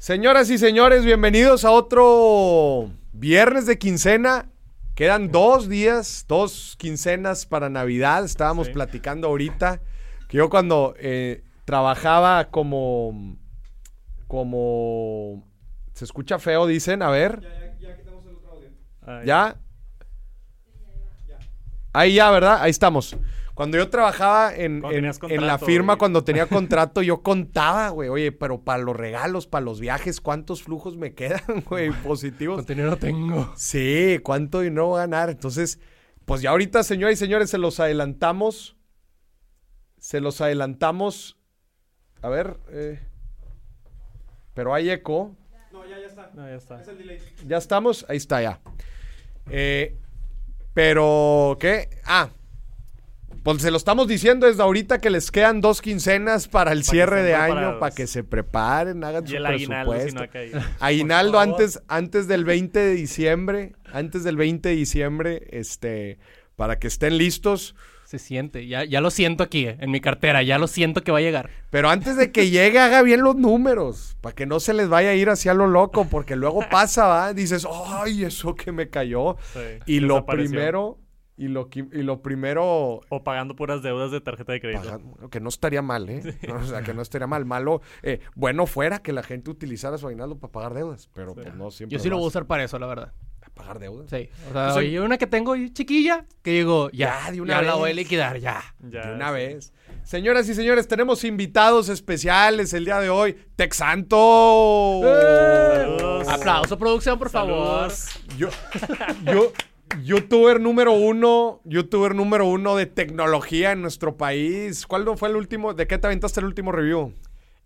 Señoras y señores, bienvenidos a otro viernes de quincena. Quedan dos días, dos quincenas para Navidad. Estábamos Sí. platicando ahorita que yo cuando eh, trabajaba como, como, se escucha feo, dicen, a ver, Ay, ¿ya? Ahí ya, ¿verdad? Ahí estamos. Cuando yo trabajaba en, en- la firma, güey. cuando tenía contrato, yo contaba, güey, oye, pero para los regalos, para los viajes, ¿cuántos flujos me quedan, güey, positivos? Contenido no tengo. Sí, ¿cuánto dinero voy a ganar? Entonces, pues ya ahorita, señoras y señores, se los adelantamos. Se los adelantamos. A ver, eh, pero hay eco. No, ya está. ¿Ya estamos? Ahí está, ya. Eh, pero, ¿qué? Ah, pues se lo estamos diciendo desde ahorita que les quedan dos quincenas para el Pa' cierre de año, para que se preparen, hagan Y su el aguinaldo si presupuesto. no ha caído. Aguinaldo antes, antes del 20 de diciembre, antes del 20 de diciembre, este, para que estén listos. Se siente. Ya, ya lo siento aquí, eh, en mi cartera. Ya lo siento que va a llegar. Pero antes de que llegue, haga bien los números, para que no se les vaya a ir hacia lo loco, porque luego pasa, ¿va? Dices, ay, eso que me cayó. Sí, Y lo primero, y lo, y lo primero, O pagando puras deudas de tarjeta de crédito. que no estaría mal, ¿eh? No, o sea, que no estaría mal. Malo, eh, bueno fuera que la gente utilizara su aguinaldo para pagar deudas, pero Sí. pues no siempre. Yo sí lo voy a usar para eso, la verdad. ¿Para pagar deudas? Sí. O sea, Pues, oye, una que tengo chiquilla, que digo, ya, Ya, de una ya la voy a vez. liquidar, ya. Ya, de una sí. vez. Señoras y señores, tenemos invitados especiales el día de hoy. Texanto. Saludos. Aplauso, producción, por favor. Yo, yo, youtuber número uno, youtuber número uno de tecnología en nuestro país. ¿Cuál fue el último? ¿De qué te aventaste el último review?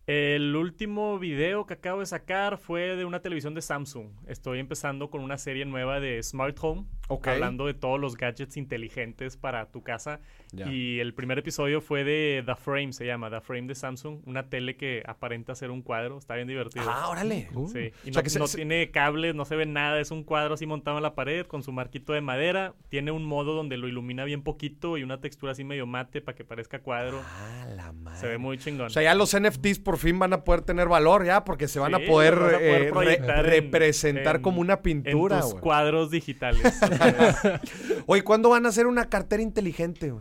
El último video que acabo de sacar fue de una televisión de Samsung. Estoy empezando con una serie nueva de Smart Home, Ok. hablando de todos los gadgets inteligentes para tu casa. Ya. Y el primer episodio fue de The Frame, se llama, The Frame de Samsung, una tele que aparenta ser un cuadro, está bien divertido. Ah, órale. Sí, y O sea no, que se- no se- tiene cables, no se ve nada, es un cuadro así montado en la pared con su marquito de madera. Tiene un modo donde lo ilumina bien poquito y una textura así medio mate para que parezca cuadro. Ah, la madre. Se ve muy chingón. O sea, ya los NFTs por fin van a poder tener valor, ya, porque se van a Sí, poder, los vas a poder eh, re- en- representar en- como una en pintura, tus güey. cuadros digitales. Oye, ¿cuándo van a hacer una cartera inteligente?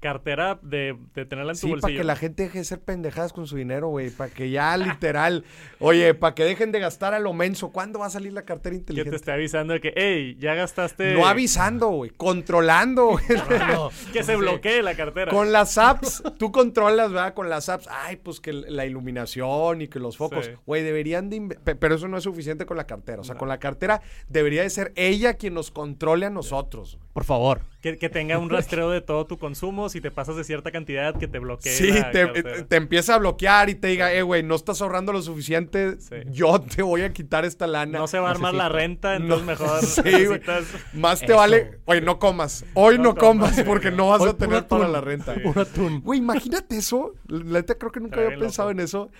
Cartera de, de tenerla en tu Sí, para bolsillo. que la gente deje de ser pendejadas con su dinero, güey. Para que ya literal, oye, para que dejen de gastar a lo menso. ¿Cuándo va a salir la cartera que te inteligente? esté avisando de que, hey, ya gastaste. No avisando, güey. Controlando, güey. No, Que se bloquee la cartera. Con las apps, tú controlas, ¿verdad? Con las apps, ay, pues que la iluminación y que los focos. Sí. Güey, deberían de... Pero eso no es suficiente con la cartera. O sea, No. con la cartera debería de ser ella quien nos controle a nosotros. güey. Por favor. Que, que tenga un rastreo de todo tu consumo. Si te pasas de cierta cantidad, que te bloquee. Sí, la te, te empieza a bloquear y te diga, eh, güey, no estás ahorrando lo suficiente. Sí. Yo te voy a quitar esta lana. No se va a armar la renta, entonces No, mejor sí, güey. necesitas... Más te Eso. vale. Oye, no comas. Hoy no, No comas comas, porque güey. no vas Hoy a tener puro para atún. la renta. Sí. Un atún. Güey, imagínate eso. La neta creo que nunca había pensado loco. en eso.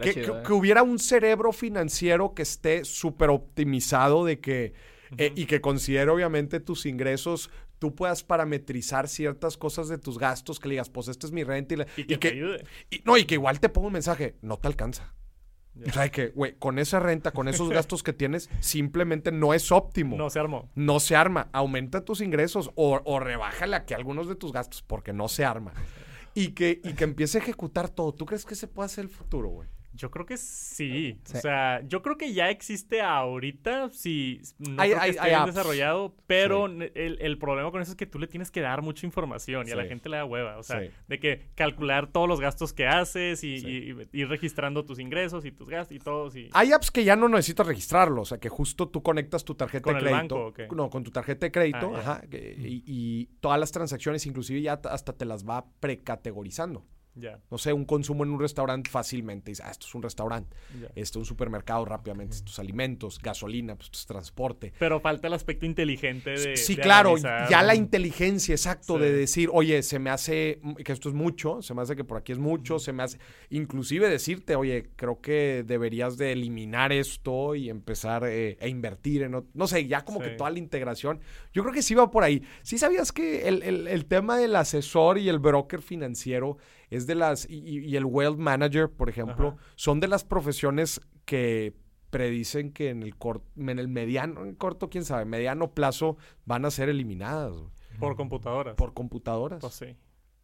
Que, chido, que- eh. que hubiera un cerebro financiero que esté súper optimizado de que eh, y que considere obviamente tus ingresos, tú puedas parametrizar ciertas cosas de tus gastos, que le digas, pues esta es mi renta y, la- Y que, y te ayude. y- no, y que igual te ponga un mensaje, no te alcanza. O sea, que, güey, con esa renta, con esos gastos que tienes, simplemente no es óptimo. No se armó. No se arma. Aumenta tus ingresos o, o rebájale aquí algunos de tus gastos porque no se arma. Y que, y que empiece a ejecutar todo. ¿Tú crees que se puede hacer el futuro, güey? Yo creo que sí. Sí. O sea, yo creo que ya existe ahorita. Sí, no Hay- creo que hay- esté hay bien desarrollado, pero el, el problema con eso es que tú le tienes que dar mucha información y a la gente le da hueva. O sea, de que calcular todos los gastos que haces y, Sí. y- y ir registrando tus ingresos y tus gastos y todos. Y... Hay apps que ya no necesitas registrarlo. O sea, que justo tú conectas tu tarjeta ¿Con de el crédito. banco o qué? No, con tu tarjeta de crédito. Ah, ajá, y, y todas las transacciones, inclusive ya hasta te las va precategorizando. Ya, No sé, un consumo en un restaurante fácilmente. Dices, ah, esto es un restaurante. Esto es un supermercado rápidamente. Estos alimentos, gasolina, pues esto es transporte. Pero falta el aspecto inteligente de. Sí, de claro, analizar. ya la inteligencia, exacto, Sí. de decir, oye, se me hace que esto es mucho, se me hace que por aquí es mucho, se me hace, inclusive decirte, oye, creo que deberías de eliminar esto y empezar eh, a invertir en, no sé, ya como que toda la integración, yo creo que sí va por ahí. ¿Sí sabías que el, el- el tema del asesor y el broker financiero es de las, y, y- y el wealth manager, por ejemplo, Ajá. son de las profesiones que predicen que en el, cor- en el mediano, en corto, quién sabe, mediano plazo van a ser eliminadas güey, Por computadoras. por computadoras. Pues sí.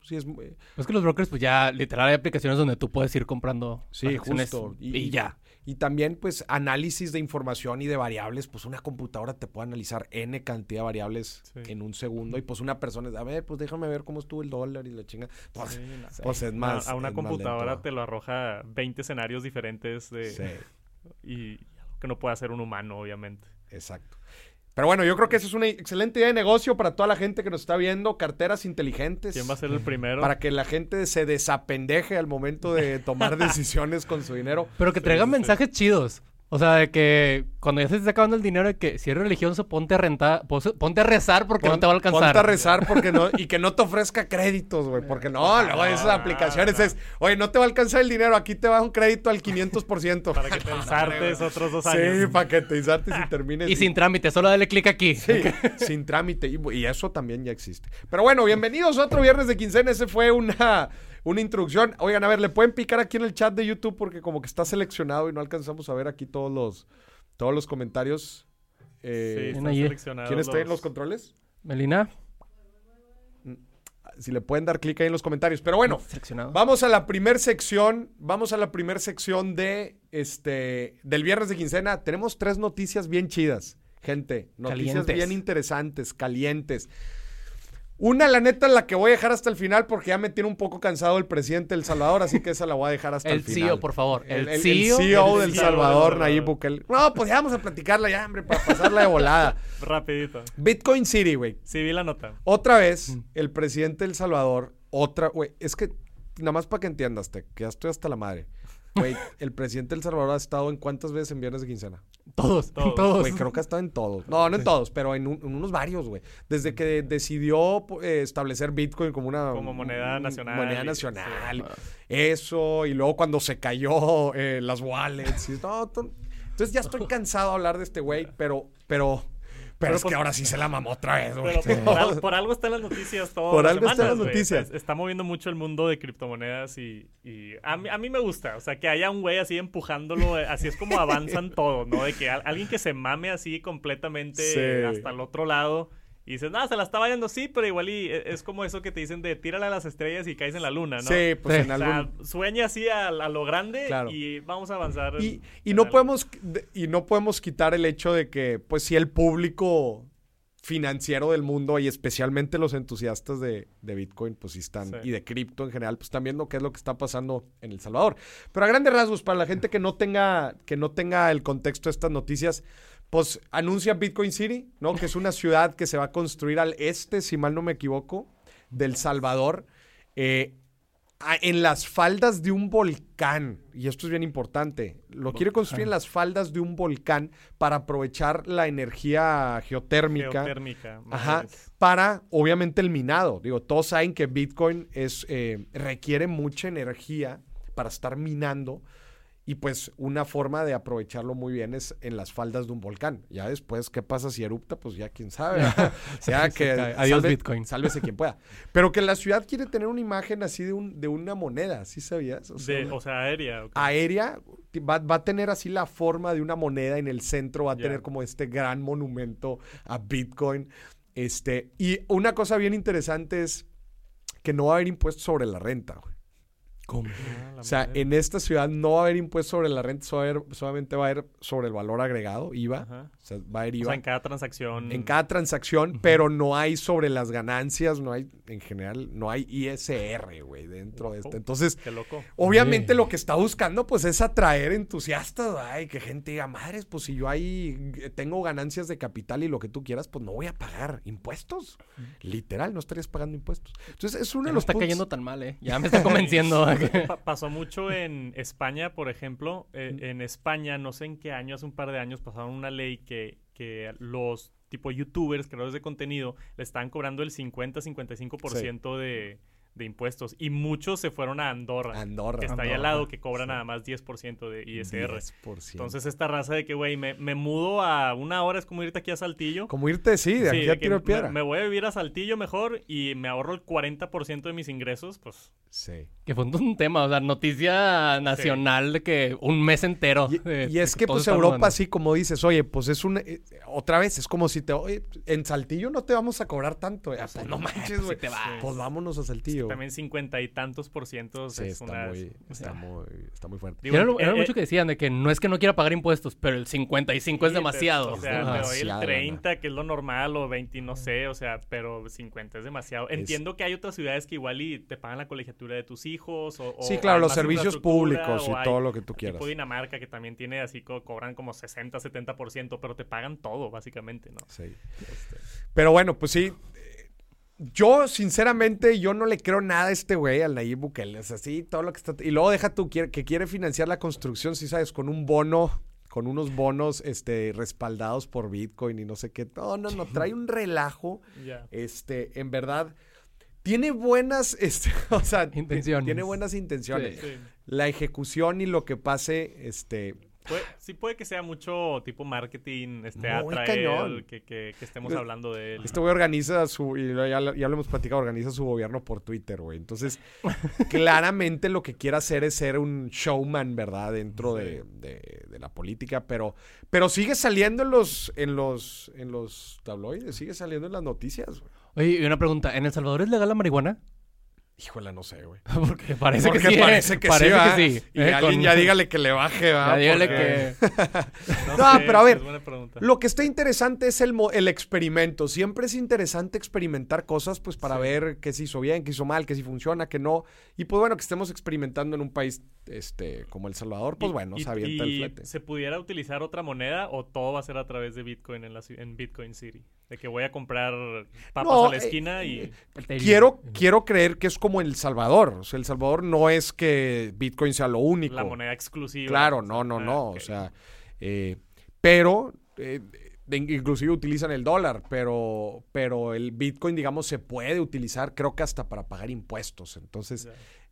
Sí, es, muy- Es que los brokers, pues ya literal hay aplicaciones donde tú puedes ir comprando Sí, justo. Y, ya. Y también, pues, análisis de información y de variables. Pues una computadora te puede analizar N cantidad de variables Sí. en un segundo. Y pues una persona es, a ver, pues déjame ver cómo estuvo el dólar y la chinga. Pues, Sí, no. pues, es más. a, a una computadora te lo arroja 20 escenarios diferentes de, Sí, y que no puede hacer un humano, obviamente. exacto. Pero bueno, yo creo que esa es una excelente idea de negocio para toda la gente que nos está viendo. Carteras inteligentes. ¿Quién va a ser el primero? Para que la gente se desapendeje al momento de tomar decisiones con su dinero. Pero que traigan sí, sí. mensajes chidos. O sea, de que cuando ya se te está acabando el dinero, de que si eres religioso, ponte a rentar, pos- ponte a rezar porque no te va a alcanzar. Ponte a rezar porque no, y que no te ofrezca créditos, güey. Porque no, luego esas aplicaciones no. es, oye, no te va a alcanzar el dinero, aquí te va un crédito al 500%. Para que te ensartes otros dos Sí, años. para que te insartes y termines. Y sin trámite, solo dale clic aquí. Sí, sin trámite. Y, y eso también ya existe. Pero bueno, bienvenidos a otro viernes de quincena. Ese fue una, una introducción. Oigan, a ver, le pueden picar aquí en el chat de YouTube porque como que está seleccionado y no alcanzamos a ver aquí todos los, todos los comentarios. Sí, Eh, están seleccionados ¿Quién está en los controles? Melina, Si le pueden dar clic ahí en los comentarios. Pero bueno. Vamos a la primer sección, vamos a la primer sección de este del viernes de quincena. Tenemos tres noticias bien chidas, gente, noticias Calientes. bien interesantes, calientes. Una, la neta, la que voy a dejar hasta el final porque ya me tiene un poco cansado el presidente del Salvador, así que esa la voy a dejar hasta el, El final. CEO, por favor. El, El, el- el CEO. CEO el del CEO Salvador, Nayib. Bukele. No, pues ya vamos a platicarla ya, hombre, para pasarla de volada. Rapidito. Bitcoin City, güey. Sí, vi la nota. Otra vez, el presidente del Salvador, otra, güey, es que, nada más para que entiendas, te, que ya estoy hasta la madre. Güey, el presidente del Salvador ha estado en cuántas veces en viernes de quincena. Todos, Todos. todos. Güey, creo que ha estado en todos. No, no en todos, pero en, un- en unos varios, güey. Desde que decidió eh, establecer Bitcoin como una Como moneda un- nacional Moneda y- nacional. sí. Eso, y luego cuando se cayó eh, las wallets. y- no, to- entonces ya estoy cansado de hablar de este güey, pero, pero, pero, Pero es que pues- ahora sí se la mamó otra vez, güey. Pero por, al- por algo están las noticias todas Por las algo están semanas, las güey. noticias. Está moviendo mucho el mundo de criptomonedas y, y a, mí, a mí me gusta. O sea, que haya un güey así empujándolo. eh, Así es como avanzan todos, ¿no? De que al- alguien que se mame así completamente Sí. hasta el otro lado. Y dices, nada, se la está vayando, sí, pero igual y e- es como eso que te dicen de tírale a las estrellas y caes en la luna, ¿no? Sí, pues Sí. en O sea, algún... sueña así a, a lo grande Claro. y vamos a avanzar. en- Y, no podemos de- y no podemos quitar el hecho de que, pues, si el público financiero del mundo y especialmente los entusiastas de, de Bitcoin, pues sí están, Sí. y de cripto en general, pues están viendo qué es lo que está pasando en El Salvador. Pero a grandes rasgos, para la gente que no tenga, que no tenga el contexto de estas noticias, pues anuncia Bitcoin City, ¿no? Que es una ciudad que se va a construir al este, si mal no me equivoco, del Salvador. eh, a- en las faldas de un volcán, y esto es bien importante, lo quiere construir en las faldas de un volcán para aprovechar la energía geotérmica. Geotérmica. Ajá, para obviamente el minado. Digo, todos saben que Bitcoin es, eh, requiere mucha energía para estar minando y pues una forma de aprovecharlo muy bien es en las faldas de un volcán. Ya después, ¿qué pasa si erupta? Pues ya quién sabe. ya Se que. Adiós, salve- Bitcoin. Sálvese quien pueda. Pero que la ciudad quiere tener una imagen así de, un, de una moneda, ¿sí sabías? O sea, De- o sea, aérea. ok. aérea va, va a tener así la forma de una moneda en el centro, va a tener como este gran monumento a Bitcoin. Este, y una cosa bien interesante es que no va a haber impuestos sobre la renta. güey. ¿Cómo? Ah, O sea, madre. en esta ciudad no va a haber impuestos sobre la renta, solo va a haber- solamente va a haber sobre el valor agregado, IVA. Ajá. O sea, va a haber O IVA sea, en cada transacción. en cada transacción, pero no hay sobre las ganancias, no hay, en general, no hay ISR, güey, dentro de esto. Entonces, Qué loco. Obviamente lo que está buscando pues es atraer entusiastas, ay, que gente diga, madres, pues si yo ahí eh, tengo ganancias de capital y lo que tú quieras, pues no voy a pagar impuestos. Literal, no estarías pagando impuestos. Entonces es uno Ya de no los está puntos- cayendo tan mal, ¿eh? Ya me está convenciendo. Pa- pasó mucho en España, por ejemplo. Eh, en España, no sé en qué año, hace un par de años, pasaron una ley que, que los tipo youtubers, creadores de contenido, le estaban cobrando el 50-55% de, de impuestos. Y muchos se fueron a Andorra, Andorra. que está ahí al lado, que cobra nada más 10% de ISR. 10%. Entonces esta raza de que, güey, me, me mudo a una hora, es como irte aquí a Saltillo. como irte, sí, de Sí, aquí de a tiro me, piedra. me voy a vivir a Saltillo mejor y me ahorro el 40% de mis ingresos, pues... Sí. Que fue un tema, o sea, noticia nacional de que un mes entero. Y, es que pues Europa hablando. así como dices, oye, pues es un eh, otra vez es como si te oye, en Saltillo no te vamos a cobrar tanto, eh. Pues no manches, güey. te vas. Pues vámonos a Saltillo. También cincuenta y tantos por ciento Sí, es está una... muy, está muy, está muy fuerte. Digo, era, lo- era eh, mucho que decían de que no es que no quiera pagar impuestos, pero el 55 es Sí, te- demasiado. O sea, doy el Demasiada 30, que es lo normal, o 20, no sé, o sea, pero 50 es demasiado. Entiendo que hay otras ciudades que igual y te pagan la colegiatura de tus hijos, o... o Sí, claro, los servicios públicos y hay- todo lo que tú quieras. Tipo Dinamarca, que también tiene así, co- cobran como 60, 70%, pero te pagan todo, básicamente, ¿no? Sí. Pero bueno, pues sí. Yo, sinceramente, yo no le creo nada a este güey, al Nayib Bukele. Es así, todo lo que está... Y luego deja tú, que quiere financiar la construcción, si sabes, con un bono, con unos bonos este, respaldados por Bitcoin y no sé qué. No, no, no, trae un relajo. Ya. Este, en verdad, tiene buenas, este, o sea, Intenciones. tiene buenas intenciones. Sí. Sí. La ejecución y lo que pase, este, Puede- sí puede que sea mucho tipo marketing, este, Muy atraer cañón. que, que- que estemos Pues, hablando de él. Este güey organiza su, y ya, lo- ya lo hemos platicado, organiza su gobierno por Twitter, güey. Entonces, claramente lo que quiere hacer es ser un showman, ¿verdad? Dentro de, de- de la política, pero, pero sigue saliendo en los, en los, en los tabloides, sigue saliendo en las noticias, güey. Oye, y una pregunta, ¿en El Salvador es legal la marihuana? Híjole, no sé, güey. Porque parece Porque que sí. ¿eh? parece que parece que sí. Y ¿eh? alguien Con- ya dígale que le baje, ¿verdad? Ya dígale Porque- que... No, No, sé, pero a ver. Lo que está interesante es el, mo- el experimento. Siempre es interesante experimentar cosas, pues, para Sí. ver qué se hizo bien, qué hizo mal, qué sí funciona, qué no. Y pues bueno, que estemos experimentando en un país este, como El Salvador, pues Y- bueno, y- se avienta el y flete. ¿Se pudiera utilizar otra moneda o todo va a ser a través de Bitcoin en, la, en Bitcoin City? De que voy a comprar papas No, a la eh, esquina y... Quiero, quiero creer que es como El Salvador. O sea, El Salvador no es que Bitcoin sea lo único. la moneda exclusiva. Claro, no, no, ah, no. O sea, eh, pero eh, inclusive utilizan el dólar, pero, pero el Bitcoin, digamos, se puede utilizar, creo que hasta para pagar impuestos. Entonces,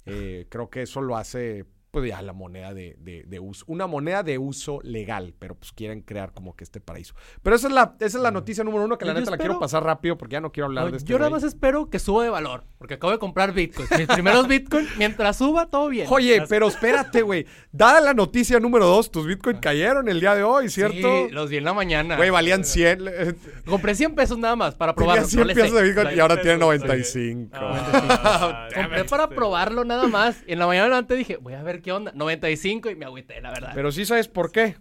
eh, creo que eso lo hace, pues ya la moneda de, de- de uso. Una moneda de uso legal, pero pues quieren crear como que este paraíso. Pero esa es la, esa es la noticia número uno que la Yo neta la quiero pasar rápido porque ya no quiero hablar No, de este yo nada más espero que suba de valor, porque acabo de comprar Bitcoin. Mis primeros Bitcoin, mientras suba, todo bien. Oye, pero espérate, güey. Dada la noticia número dos, tus Bitcoin cayeron el día de hoy, ¿cierto? Sí, los vi en la mañana. Güey, valían 100. eh, Compré 100 pesos nada más para Tenía probarlo. 100 no le pesos sé. de Bitcoin y ahora tiene pesos, 95. Ah, Compré para probarlo nada más. Y en la mañana antes dije, voy a ver qué onda. 95 y me agüité, la verdad. Pero sí sabes por qué.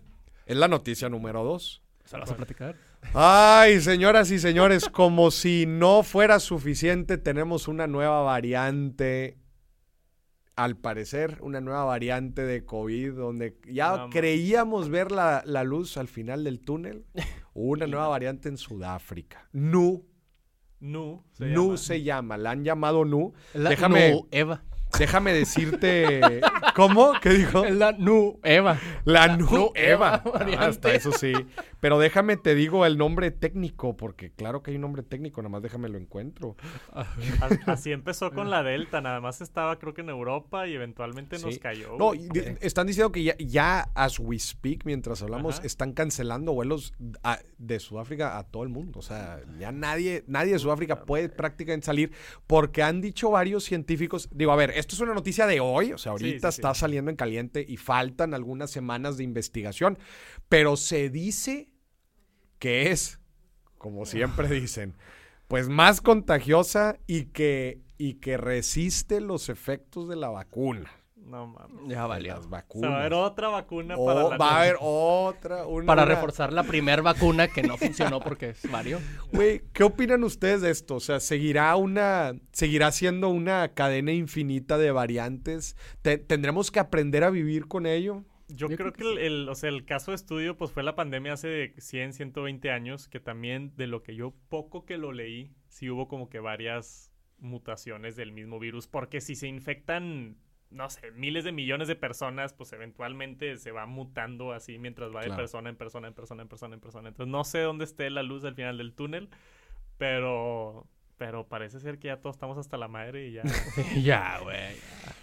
Es la noticia número dos. ¿Se lo vas a platicar? Ay, señoras y señores, como si no fuera suficiente, tenemos una nueva variante. Al parecer, una nueva variante de COVID, donde ya No, creíamos ver la, la luz al final del túnel. Una nueva variante en Sudáfrica. Nu. Nu. Se Nu llama. se llama. La han llamado Nu. La Déjame- Nu Eva. Déjame decirte. ¿Cómo? ¿Qué dijo? La Nu Eva. La Nu Nu Eva. Hasta eso sí. Pero déjame te digo el nombre técnico, porque claro que hay un nombre técnico, nada más déjame lo encuentro. Así empezó con la Delta, nada más estaba creo que en Europa y eventualmente nos Sí. cayó. No, están diciendo que ya, ya as we speak, mientras hablamos, Ajá. están cancelando vuelos a- de Sudáfrica a todo el mundo. O sea, ya nadie, nadie de Sudáfrica puede prácticamente salir porque han dicho varios científicos. Digo, a ver, esto es una noticia de hoy, o sea, ahorita sí, sí. está saliendo en caliente y faltan algunas semanas de investigación, pero se dice que es, como siempre dicen, pues más contagiosa y que, y que resiste los efectos de la vacuna. No mames. Ya de valió. las O sea, vacunas. va a haber otra vacuna O para la va a haber otra. una- Para una- reforzar la primer vacuna que no funcionó porque es Mario. Güey, ¿qué opinan ustedes de esto? O sea, ¿seguirá una. seguirá siendo una cadena infinita de variantes? Te- ¿Tendremos que aprender a vivir con ello? Yo, Yo creo creo que el, el- o sea, el caso de estudio pues fue la pandemia hace 100, 120 años, que también de lo que yo poco que lo leí, sí hubo como que varias mutaciones del mismo virus, porque si se infectan, no sé, miles de millones de personas, pues eventualmente se va mutando así mientras va de Claro. persona en persona, en persona, en persona, en persona. Entonces no sé dónde esté la luz al final del túnel, pero Pero parece ser que ya todos estamos hasta la madre y ya. ya, güey.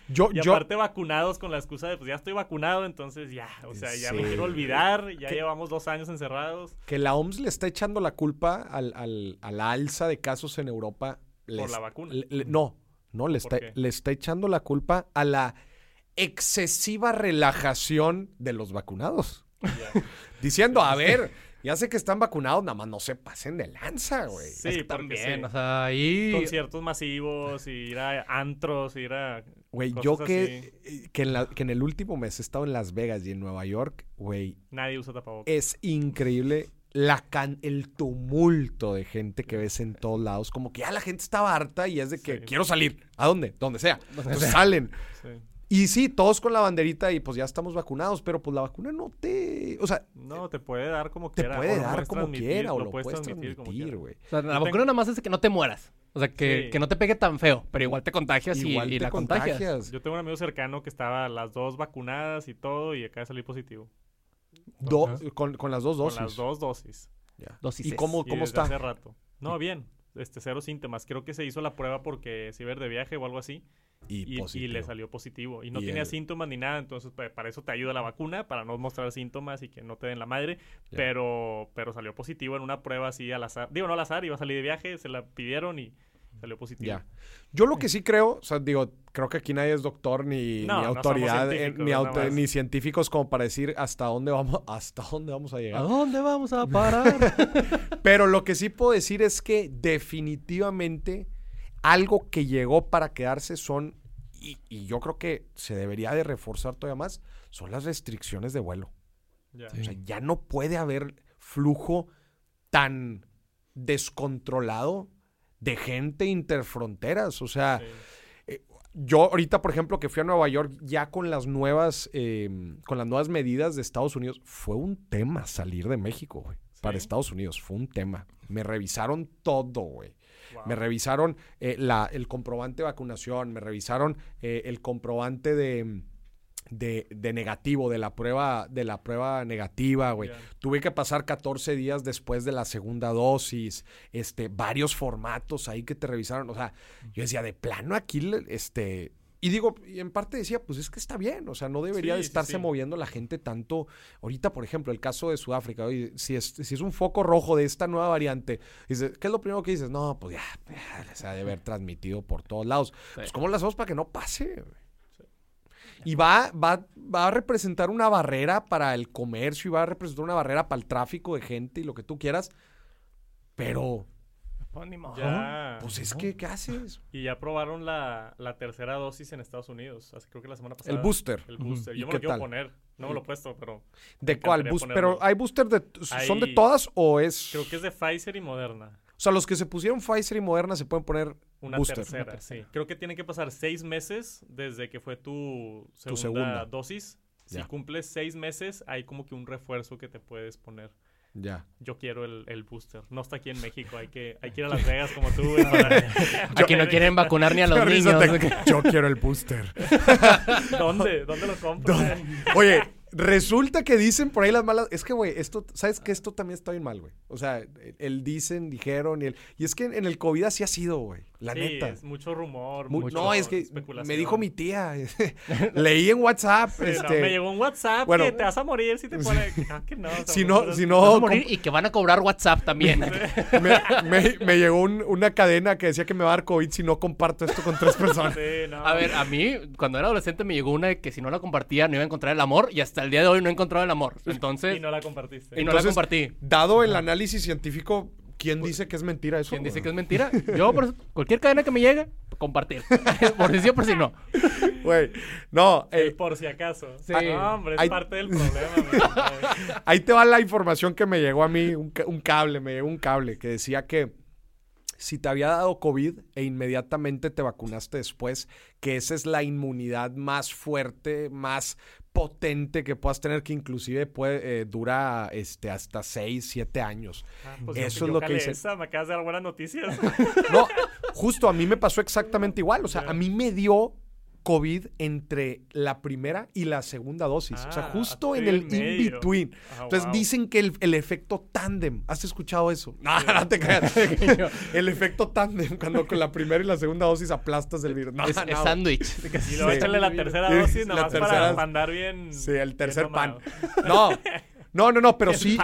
Yo, Y yo, aparte vacunados con la excusa de pues ya estoy vacunado, entonces ya, o sea, ya me quiero olvidar, ya llevamos dos años encerrados que la OMS le está echando la culpa al, al- a la alza de casos en Europa. por la vacuna. le- le- no, no, le ¿Por está, le está echando la culpa a la excesiva relajación de los vacunados. Diciendo, a ver, ya sé que están vacunados, nada más no se pasen de lanza, güey. Sí, Es que porque también, sí. o sea, ahí... Conciertos masivos, y ir a antros, ir a... Güey, yo que, eh, que, en la- que en el último mes he estado en Las Vegas y en Nueva York, güey, Nadie usa tapabocas. es increíble la can el tumulto de gente que ves en todos lados. Como que ya la gente estaba harta y es de que Sí. quiero salir. ¿A dónde? Donde sea. Donde Entonces sea. salen. Sí. Y sí, todos con la banderita y pues ya estamos vacunados, pero pues la vacuna no te... O sea, No, te puede dar como te quiera. puede o lo dar como quiera o lo puedes transmitir güey. O sea, la Yo vacuna tengo- nada más es que no te mueras. O sea, que, Sí. que no te pegue tan feo, pero igual te contagias y, Igual y te la contagias. contagias. Yo tengo un amigo cercano que estaba las dos vacunadas y todo y acaba de salir positivo. Do- con, con las dos dosis. Con las dos dosis. Ya. Dosis ¿Y cómo, Y cómo desde está? hace rato. No, bien. Este, cero síntomas. Creo que se hizo la prueba porque se iba de viaje o algo así. Y, Y, y positivo. le salió positivo. Y no Y tenía el- síntomas ni nada. Entonces, pa- para eso te ayuda la vacuna, para no mostrar síntomas y que no te den la madre. Pero, pero salió positivo en una prueba así al azar. Digo, no al azar, iba a salir de viaje, se la pidieron y salió positivo. Yo lo que sí creo, o sea, digo, creo que aquí nadie es doctor ni, No, ni no somos autoridad, eh, ni, auto- ni científicos como para decir hasta dónde vamos, hasta dónde vamos a ¿A llegar. dónde vamos a parar? Pero lo que sí puedo decir es que definitivamente algo que llegó para quedarse son, y, y yo creo que se debería de reforzar todavía más, son las restricciones de vuelo. Sí. O sea, ya no puede haber flujo tan descontrolado de gente interfronteras. O sea, Sí. yo ahorita, por ejemplo, que fui a Nueva York ya con las nuevas, eh, con las nuevas medidas de Estados Unidos, fue un tema salir de México, güey. Para. Estados Unidos, fue un tema. Me revisaron todo, güey. Wow. Me revisaron eh, la, el comprobante de vacunación, me revisaron eh, el comprobante de, de, de negativo, de la prueba, de la prueba negativa, güey. Tuve que pasar 14 días después de la segunda dosis, este, varios formatos ahí que te revisaron. O sea, yo decía, de plano aquí, este. Y digo, y en parte decía, pues es que está bien, o sea, no debería Sí, estarse sí. moviendo la gente tanto. Ahorita, por ejemplo, el caso de Sudáfrica, oye, si es, si es un foco rojo de esta nueva variante, dices, ¿qué es lo primero que dices? No, pues ya, ya se ha de haber transmitido por todos lados. Pues, ¿cómo lo hacemos para que no pase? Y va, va, va a representar una barrera para el comercio y va a representar una barrera para el tráfico de gente y lo que tú quieras. Pero, Pues ni modo. Ya. pues es que, ¿qué haces? Y ya probaron la, la tercera dosis en Estados Unidos. Así creo que la semana pasada. El booster. El booster. ¿Y Yo me lo quiero tal? poner. No me lo he puesto, pero ¿De cuál? Pero hay booster de... ¿Son de todas o es...? creo que es de Pfizer y Moderna. O sea, los que se pusieron Pfizer y Moderna se pueden poner Una booster. tercera, Una tercera. sí. Creo que tienen que pasar seis meses desde que fue tu segunda, segunda. dosis. Si Ya. cumples seis meses, hay como que un refuerzo que te puedes poner. Ya. Yo quiero el, el booster. No está aquí en México. Hay que, hay que ir a Las Vegas como tú. güey, para- Aquí no quieren vacunar ni a los niños. te- Yo quiero el booster. ¿Dónde? ¿Dónde lo compro? Oye, resulta que dicen por ahí las malas. Es que, güey, esto, ¿sabes que Esto también está bien mal, güey. O sea, el, el dicen, dijeron y el. Y es que en, en el COVID así ha sido, güey. La sí, neta. es mucho rumor. Mu- mucho no, es que especulación. me dijo mi tía. Leí en WhatsApp. Sí, no, este, me llegó un WhatsApp bueno. que te vas a morir si te pone. Ah, que no, si no, si Vas a no, morir y que van a cobrar WhatsApp también. me, me- me llegó un- una cadena que decía que me va a dar COVID si no comparto esto con tres personas. Sí, no. A ver, a mí, cuando era adolescente, me llegó una de que si no la compartía no iba a encontrar el amor y hasta el día de hoy no he encontrado el amor. Entonces, Y no la compartiste. y no la compartí. Dado el análisis científico, ¿quién dice que es mentira eso? ¿Quién dice que es mentira? Yo, por eso, cualquier cadena que me llegue, compartir. por si sí o por si no. Güey, no, El eh, por si acaso. Sí. No, hombre, es parte del problema. ahí te va la información que me llegó a mí, un cable, me llegó un cable que decía que si te había dado COVID e inmediatamente te vacunaste después, que esa es la inmunidad más fuerte, más potente que puedas tener, que inclusive puede, eh, dura este, hasta 6, 7 años. Ah, pues Eso es lo que dice. esa, me acabas de dar buenas noticias. No, justo a mí me pasó exactamente igual. O sea, a mí me dio COVID entre la primera y la segunda dosis. o sea, Ah, justo en el in-between. Ah, Entonces wow. dicen que el, el efecto tándem. ¿Has escuchado eso? No, no te creas. el efecto tándem, cuando con la primera y la segunda dosis aplastas el virus. No, Es, no, sándwich. Y luego Sí. échale la tercera dosis la nomás tercera- para, para andar bien. Sí, el tercer pan. No, no, no, no, pero sí,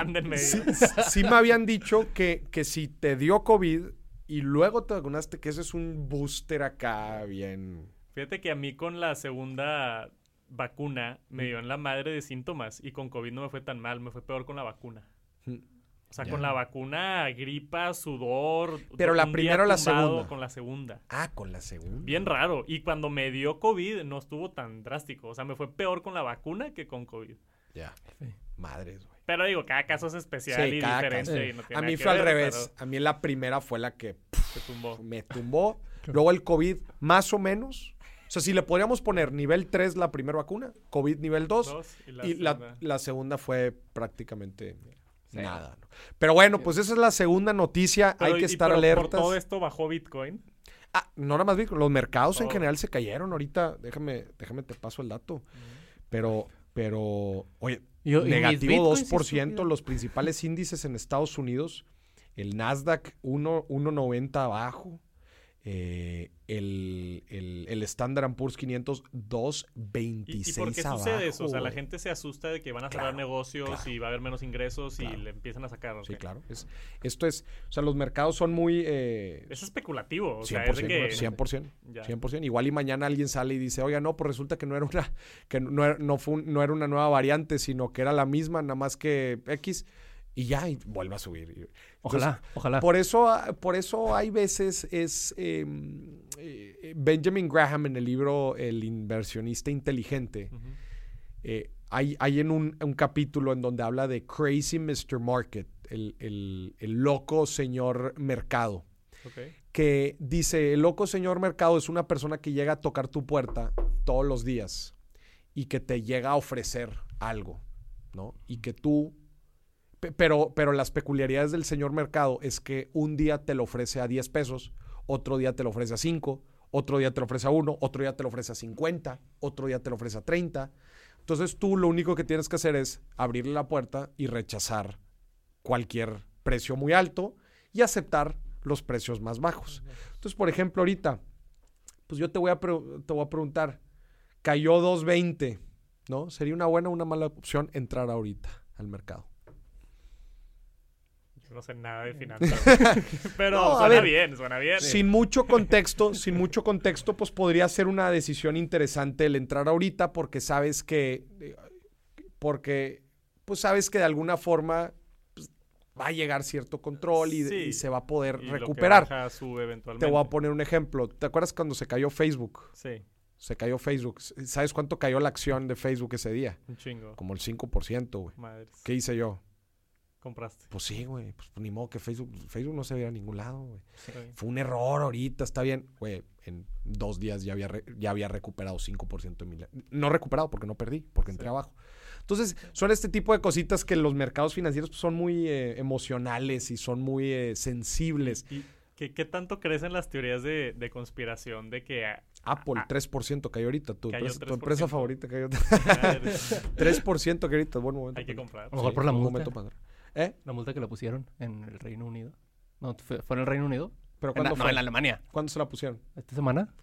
sí me habían dicho que, que si te dio COVID y luego te vacunaste, que ese es un booster acá bien... Fíjate que a mí con la segunda vacuna me dio en la madre de síntomas y con COVID no me fue tan mal, me fue peor con la vacuna. Mm. O sea, Ya. con la vacuna, gripa, sudor. Pero la primera o la segunda. Con la segunda. Ah, con la segunda. Bien raro. Y cuando me dio COVID no estuvo tan drástico. O sea, me fue peor con la vacuna que con COVID. Ya. Madres, güey. Pero digo, cada caso es especial Sí, y cada diferente. caso. y no tiene A mí fue al ver, revés. A mí la primera fue la que tumbó. me tumbó. Luego el COVID, más o menos. O sea, si le podríamos poner nivel 3 la primera vacuna, COVID nivel 2, Dos, y la y la, segunda. la segunda fue prácticamente Sí. nada. ¿no? Pero bueno, pues esa es la segunda noticia. Pero, Hay que y- estar pero alertas. Por todo esto bajó Bitcoin. Ah, no nada más Bitcoin, los mercados en Todo. general se cayeron ahorita. Déjame, déjame te paso el dato. Pero, pero, oye, Yo- negativo bitcoins sí 2%, subieron. los principales índices en Estados Unidos, el Nasdaq 1, 1.90 abajo, eh, el, el, el Standard Poor's 500 ¿Y, 2.26 y por qué abajo. sucede eso? O sea, la gente se asusta de que van a cerrar Claro, negocios claro. y va a haber menos ingresos Claro. y le empiezan a sacar. Sí, ok. claro. Es, esto es, o sea, los mercados son muy... eh, Es especulativo. O sea, 100%, es de que... 100%. Ya. 100%. Igual y mañana alguien sale y dice, oiga, no, pues resulta que no era una, que no era, no fue un- no era una nueva variante, sino que era la misma, nada más que X, y ya, y vuelve a subir. Y- Ojalá, ojalá. Por eso, por eso hay veces es eh, eh, Benjamin Graham en el libro El inversionista inteligente. Eh, hay, hay en un, un capítulo en donde habla de Crazy Mr. Market, el, el- el loco señor mercado que dice, el loco señor mercado es una persona que llega a tocar tu puerta todos los días y que te llega a ofrecer algo, ¿no? Y que tú, pero, pero las peculiaridades del señor mercado es que un día te lo ofrece a 10 pesos, otro día te lo ofrece a 5, otro día te lo ofrece a 1, otro día te lo ofrece a 50, otro día te lo ofrece a 30. Entonces tú lo único que tienes que hacer es abrirle la puerta y rechazar cualquier precio muy alto y aceptar los precios más bajos. Entonces, por ejemplo, ahorita, pues yo te voy a, te voy a preguntar, cayó 2.20, ¿no? ¿Sería una buena o una mala opción entrar ahorita al mercado? No sé nada de finanzas. Pero No, suena ver, bien, suena bien. Sin mucho contexto, sin mucho contexto, pues podría ser una decisión interesante el entrar ahorita porque sabes que, eh, porque, pues sabes que de alguna forma pues, va a llegar cierto control y, Sí. y se va a poder Y lo que recuperar. baja, sube eventualmente. Te voy a poner un ejemplo. ¿Te acuerdas cuando se cayó Facebook? Sí, Se cayó Facebook. ¿Sabes cuánto cayó la acción de Facebook ese día? un chingo. Como el 5%, güey. ¿Qué hice yo? Compraste. Pues sí, güey. Pues ni modo que Facebook, Facebook no se veía a ningún lado, güey. Sí. Fue un error ahorita, está bien. Güey, en dos días ya había, re- ya había recuperado 5% de mi... No recuperado porque no perdí, porque entré Sí. abajo. Entonces, son este tipo de cositas que los mercados financieros pues, son muy eh, emocionales y son muy eh, sensibles. ¿Y qué, qué tanto crees en las teorías de, de conspiración de que... Apple, ah, 3% cayó ahorita. Tu, Cayó empresa, tu empresa 3%. favorita cayó madres, 3% que ahorita. Buen momento. hay que comprar. A lo mejor por la multa. momento para- ¿Eh? La multa que le pusieron en el Reino Unido. No, ¿fue, fue en el Reino Unido? ¿Pero En la- cuándo no, fue? en Alemania. ¿Cuándo se la pusieron? ¿Esta semana?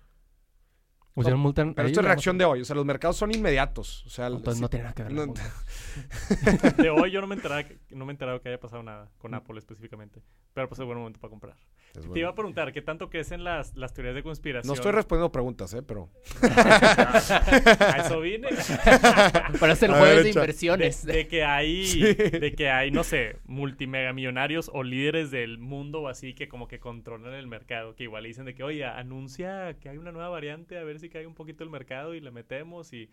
Pusieron multa en... Pero esto es reacción de hoy. O sea, los mercados son inmediatos. O sea, Entonces sí- no tiene nada que ver. no-. De hoy yo no me enteraba que, no me he enterado que haya pasado nada con Apple específicamente. Pero pues es buen momento para comprar. es Te bueno. iba a preguntar, ¿qué tanto crees en las, las teorías de conspiración? No estoy respondiendo preguntas, ¿eh? Pero... A eso vine. Para hacer el jueves ver, de inversiones. de que hay, Sí. de que hay, no sé, multimegamillonarios o líderes del mundo o así que como que controlan el mercado, que igual dicen de que, oye, anuncia que hay una nueva variante, a ver si cae un poquito el mercado y le metemos y,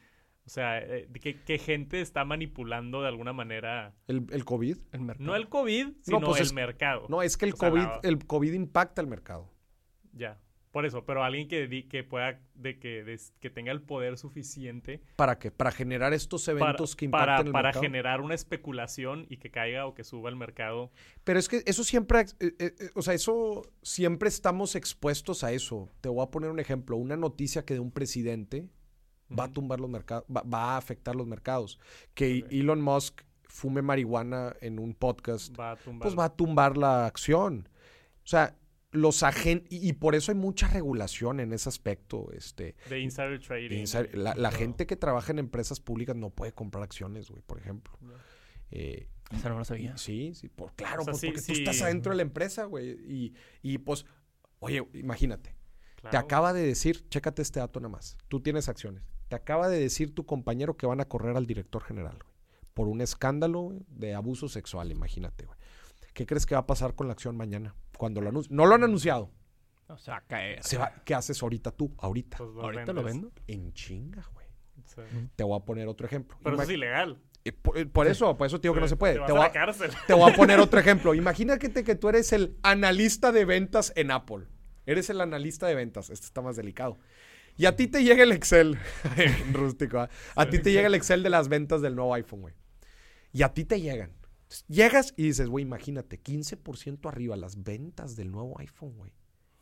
o sea, eh, que, que gente está manipulando de alguna manera, ¿El, el COVID? El mercado. no el COVID, sino pues el es- mercado. No, es que el O sea, COVID, la- el COVID impacta el mercado. Ya. Por eso, pero alguien que, que pueda, de que, que tenga el poder suficiente ¿Para qué? Para generar estos para, eventos que impacten para, el para mercado. generar una especulación y que caiga o que suba el mercado. Pero es que eso siempre, eh, eh, eh, o sea, eso siempre estamos expuestos a eso. Te voy a poner un ejemplo. Una noticia que de un presidente va a tumbar los mercados, va, va a afectar los mercados. Que. Elon Musk fume marihuana en un podcast, Va a tumbar. pues va a tumbar la acción. O sea, los agentes, y, y por eso hay mucha regulación en ese aspecto. Este, de insider trading. La, gente que trabaja en empresas públicas no puede comprar acciones, güey, por ejemplo. Eh, Eso no lo sabía. Sí, sí, por, claro, O sea, pues, sí, porque tú estás adentro de la empresa, güey. Y, y pues, oye, imagínate, te acaba de decir, chécate este dato nada más, tú tienes acciones, te acaba de decir tu compañero que van a correr al director general, güey, por un escándalo de abuso sexual, imagínate, güey. ¿Qué crees que va a pasar con la acción mañana? Cuando lo anuncien. No lo han anunciado. O sea, caer. Se va- ¿Qué haces ahorita tú? Ahorita. Pues los Ahorita lo vendo. En chinga, güey. Sí. Te voy a poner otro ejemplo. Pero eso es ilegal. eh, por, eh, por eso, por eso te digo que no se puede. Te Te voy a a- la cárcel. Te voy a poner otro ejemplo. Imagínate que tú eres el analista de ventas en Apple. Eres el analista de ventas. Este está más delicado. Y a ti te llega el Excel. Rústico. ¿ah? A ti te llega el Excel de las ventas del nuevo iPhone, güey. Y a ti te llegan. Entonces, Llegas y dices, güey, imagínate, 15% arriba las ventas del nuevo iPhone, güey.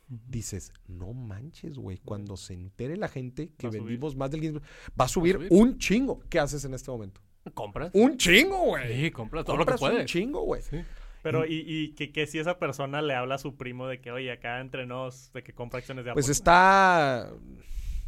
Dices, no manches, güey. Cuando se entere la gente que vendimos más del 15%, va a subir subir. un chingo. ¿Qué haces en este momento? ¿Compras? Un chingo, güey. Sí, compras todo lo que Compras un puedes. chingo, güey. Sí. Pero, y, y que, que si esa persona le habla a su primo de que, oye, acá entre nos, de que compra acciones de Apple. Pues está.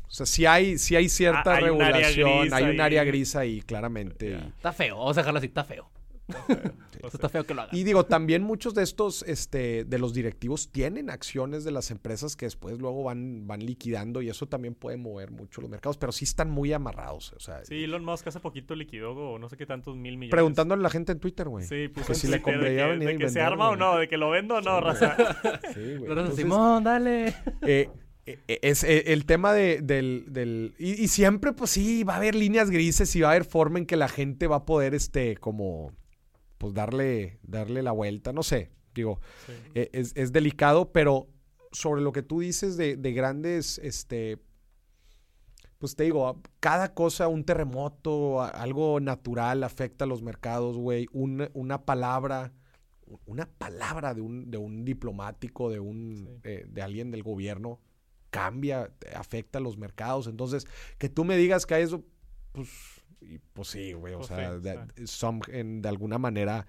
O sea, sí hay, sí hay cierta Ah, hay área regulación, hay un área gris ahí, claramente. Está feo. Vamos a dejarlo así. Está feo. O Eso sea, está feo que lo haga. Y digo, también muchos de estos, este, de los directivos tienen acciones de las empresas que después luego van, van liquidando y eso también puede mover mucho los mercados, pero sí están muy amarrados. O sea, Sí, Elon Musk hace poquito liquidó o no sé qué tantos mil millones. preguntándole a la gente en Twitter, güey. Sí, que en si le de convenía que, de que se arma o no, de que lo vendo o no, Sí, raza. Sí, güey. Simón, dale. eh, eh, es eh, el tema de, del... del- y, y siempre, pues sí, va a haber líneas grises y va a haber forma en que la gente va a poder, este, como, pues darle, darle la vuelta, no sé, digo, Sí. eh, es, es delicado, pero sobre lo que tú dices de, de grandes, este, pues te digo, cada cosa, un terremoto, algo natural afecta a los mercados, güey, una, una palabra, una palabra de un, de un diplomático, de un, Sí. eh, de alguien del gobierno, cambia, afecta a los mercados. Entonces, que tú me digas que hay eso, pues, y, pues sí, güey, o Pues sea, sí, de, sí. some- en- de alguna manera,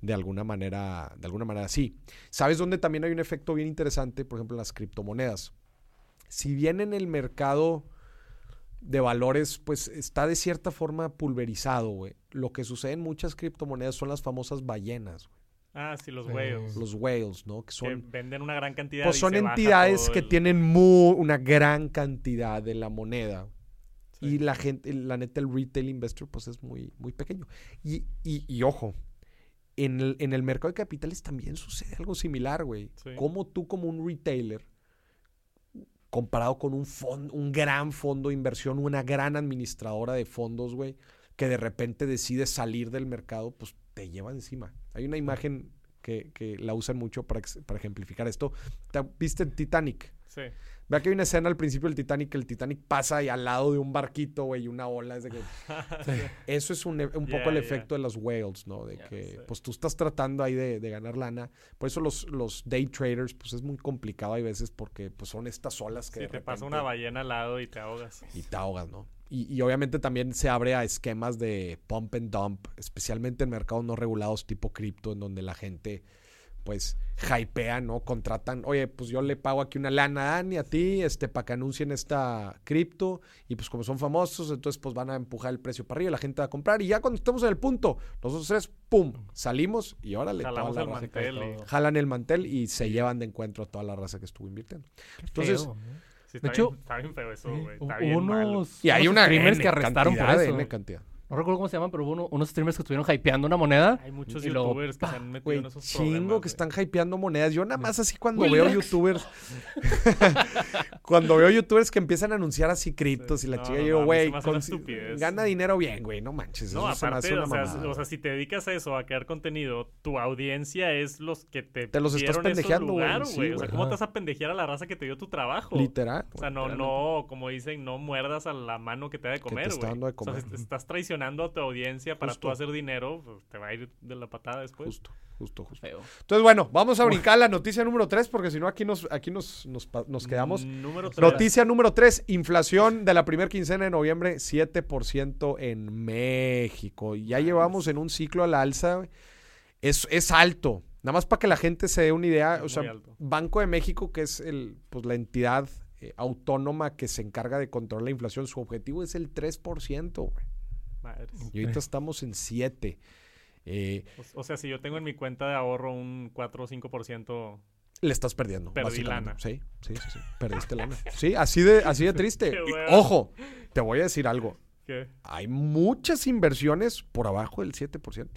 de alguna manera, de alguna manera sí. ¿Sabes dónde también hay un efecto bien interesante? Por ejemplo, en las criptomonedas. Si bien en el mercado de valores, pues está de cierta forma pulverizado, güey. Lo que sucede en muchas criptomonedas son las famosas ballenas, güey. Ah, sí, los Eh, whales. los whales, ¿no? Que que son, venden una gran cantidad. pues y son entidades todo que el- tienen mu- una gran cantidad de la moneda. Sí. Y la gente, la neta, el retail investor, pues es muy, muy pequeño. Y, y- y ojo, en el, en el mercado de capitales también sucede algo similar, güey. Sí. Como tú, como un retailer, comparado con un fondo, un gran fondo de inversión, una gran administradora de fondos, güey, que de repente decide salir del mercado, pues te lleva encima. Hay una imagen que, que la usan mucho para, para ejemplificar esto. ¿Te- ¿Viste Titanic? Sí. Vea que hay una escena al principio del Titanic que el Titanic pasa y al lado de un barquito, güey, y una ola. Es de que... Eso es un, e- un poco el efecto de los whales, ¿no? De que, sí. pues tú estás tratando ahí de, de ganar lana. Por eso los, los day traders, pues es muy complicado hay veces porque pues son estas olas que Sí, de te pasa una ballena al lado y te ahogas. y te ahogas, ¿no? Y, y obviamente también se abre a esquemas de pump and dump, especialmente en mercados no regulados tipo cripto, en donde la gente pues hypea, ¿no? Contratan, oye, pues yo le pago aquí una lana a Dani, a ti, este, para que anuncien esta cripto, y pues como son famosos, entonces pues van a empujar el precio para arriba, y la gente va a comprar, y ya cuando estemos en el punto, nosotros tres, pum, salimos, y órale, toda Jalamos la el raza. mantel y... Jalan el mantel y se llevan de encuentro a toda la raza que estuvo invirtiendo. Entonces. Sí, De está, hecho, bien, está bien feo eso, güey. Está bien malo. unos, y hay unos una streamers que arrestaron por de eso. N cantidad. No recuerdo cómo se llaman, pero hubo uno- unos streamers que estuvieron hypeando una moneda. Hay muchos Y luego, youtubers que se han metido Güey, en esos chingo problemas, que están hypeando monedas. Yo nada más así cuando veo youtubers. Cuando veo youtubers que empiezan a anunciar así criptos Sí. y la No, chica, no, yo güey, se gana dinero bien, güey, no manches. No, eso se me hace aparte, una o sea, o sea, si te dedicas a eso, a crear contenido, tu audiencia es los que te Te los estás pendejeando, güey, lugar, sí, güey. o sea, ¿cómo te vas a pendejear a la raza que te dio tu trabajo? Literal. O sea, no, no, como dicen, no muerdas a la mano que te da de comer, güey. O sea, estás traicionando a tu audiencia para Justo. tú hacer dinero, pues, te va a ir de la patada después. Justo, justo, justo. Feo. Entonces, bueno, vamos a brincar a la noticia número 3 porque si no aquí nos, aquí nos, nos, quedamos. Número tres. Noticia número 3, inflación de la primera quincena de noviembre, 7% en México. Ya llevamos en un ciclo a la alza. Es, es alto. Nada más para que la gente se dé una idea. O sea, alto. Banco de México, que es el, pues, la entidad eh, autónoma que se encarga de controlar la inflación, su objetivo es el 3%. güey. Madres. Y ahorita estamos en 7%. Eh, O, o sea, si yo tengo en mi cuenta de ahorro un 4 o 5%, le estás perdiendo. Perdí lana. Sí, sí, sí, sí. Perdiste lana. Sí, así de, así de triste. Y, ojo, te voy a decir algo. ¿qué? Hay muchas inversiones por abajo del 7%.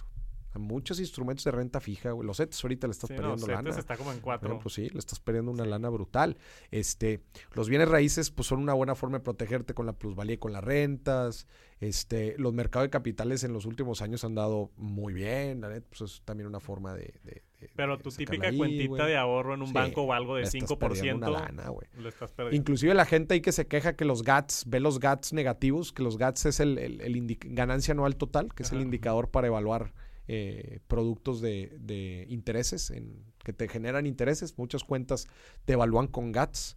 Hay muchos instrumentos de renta fija. güey. Los CETES ahorita le estás Sí, no, perdiendo CETES lana. está como en 4. Bueno, pues sí, le estás perdiendo una lana brutal. Este, los bienes raíces, pues son una buena forma de protegerte con la plusvalía y con las rentas. Este, los mercados de capitales en los últimos años han dado muy bien. La neta, pues es también una forma de. de- de- Pero de tu típica ahí, cuentita güey. de ahorro en un Sí, banco o algo de Le estás perdiendo 5%, una lana, güey. lo estás perdiendo. Inclusive la gente ahí que se queja que los GATS, ve los GATS negativos, que los GATS es el, el- el indi- ganancia anual total, que es el indicador para evaluar eh, productos de, de intereses, en, que te generan intereses. Muchas cuentas te evalúan con GATS.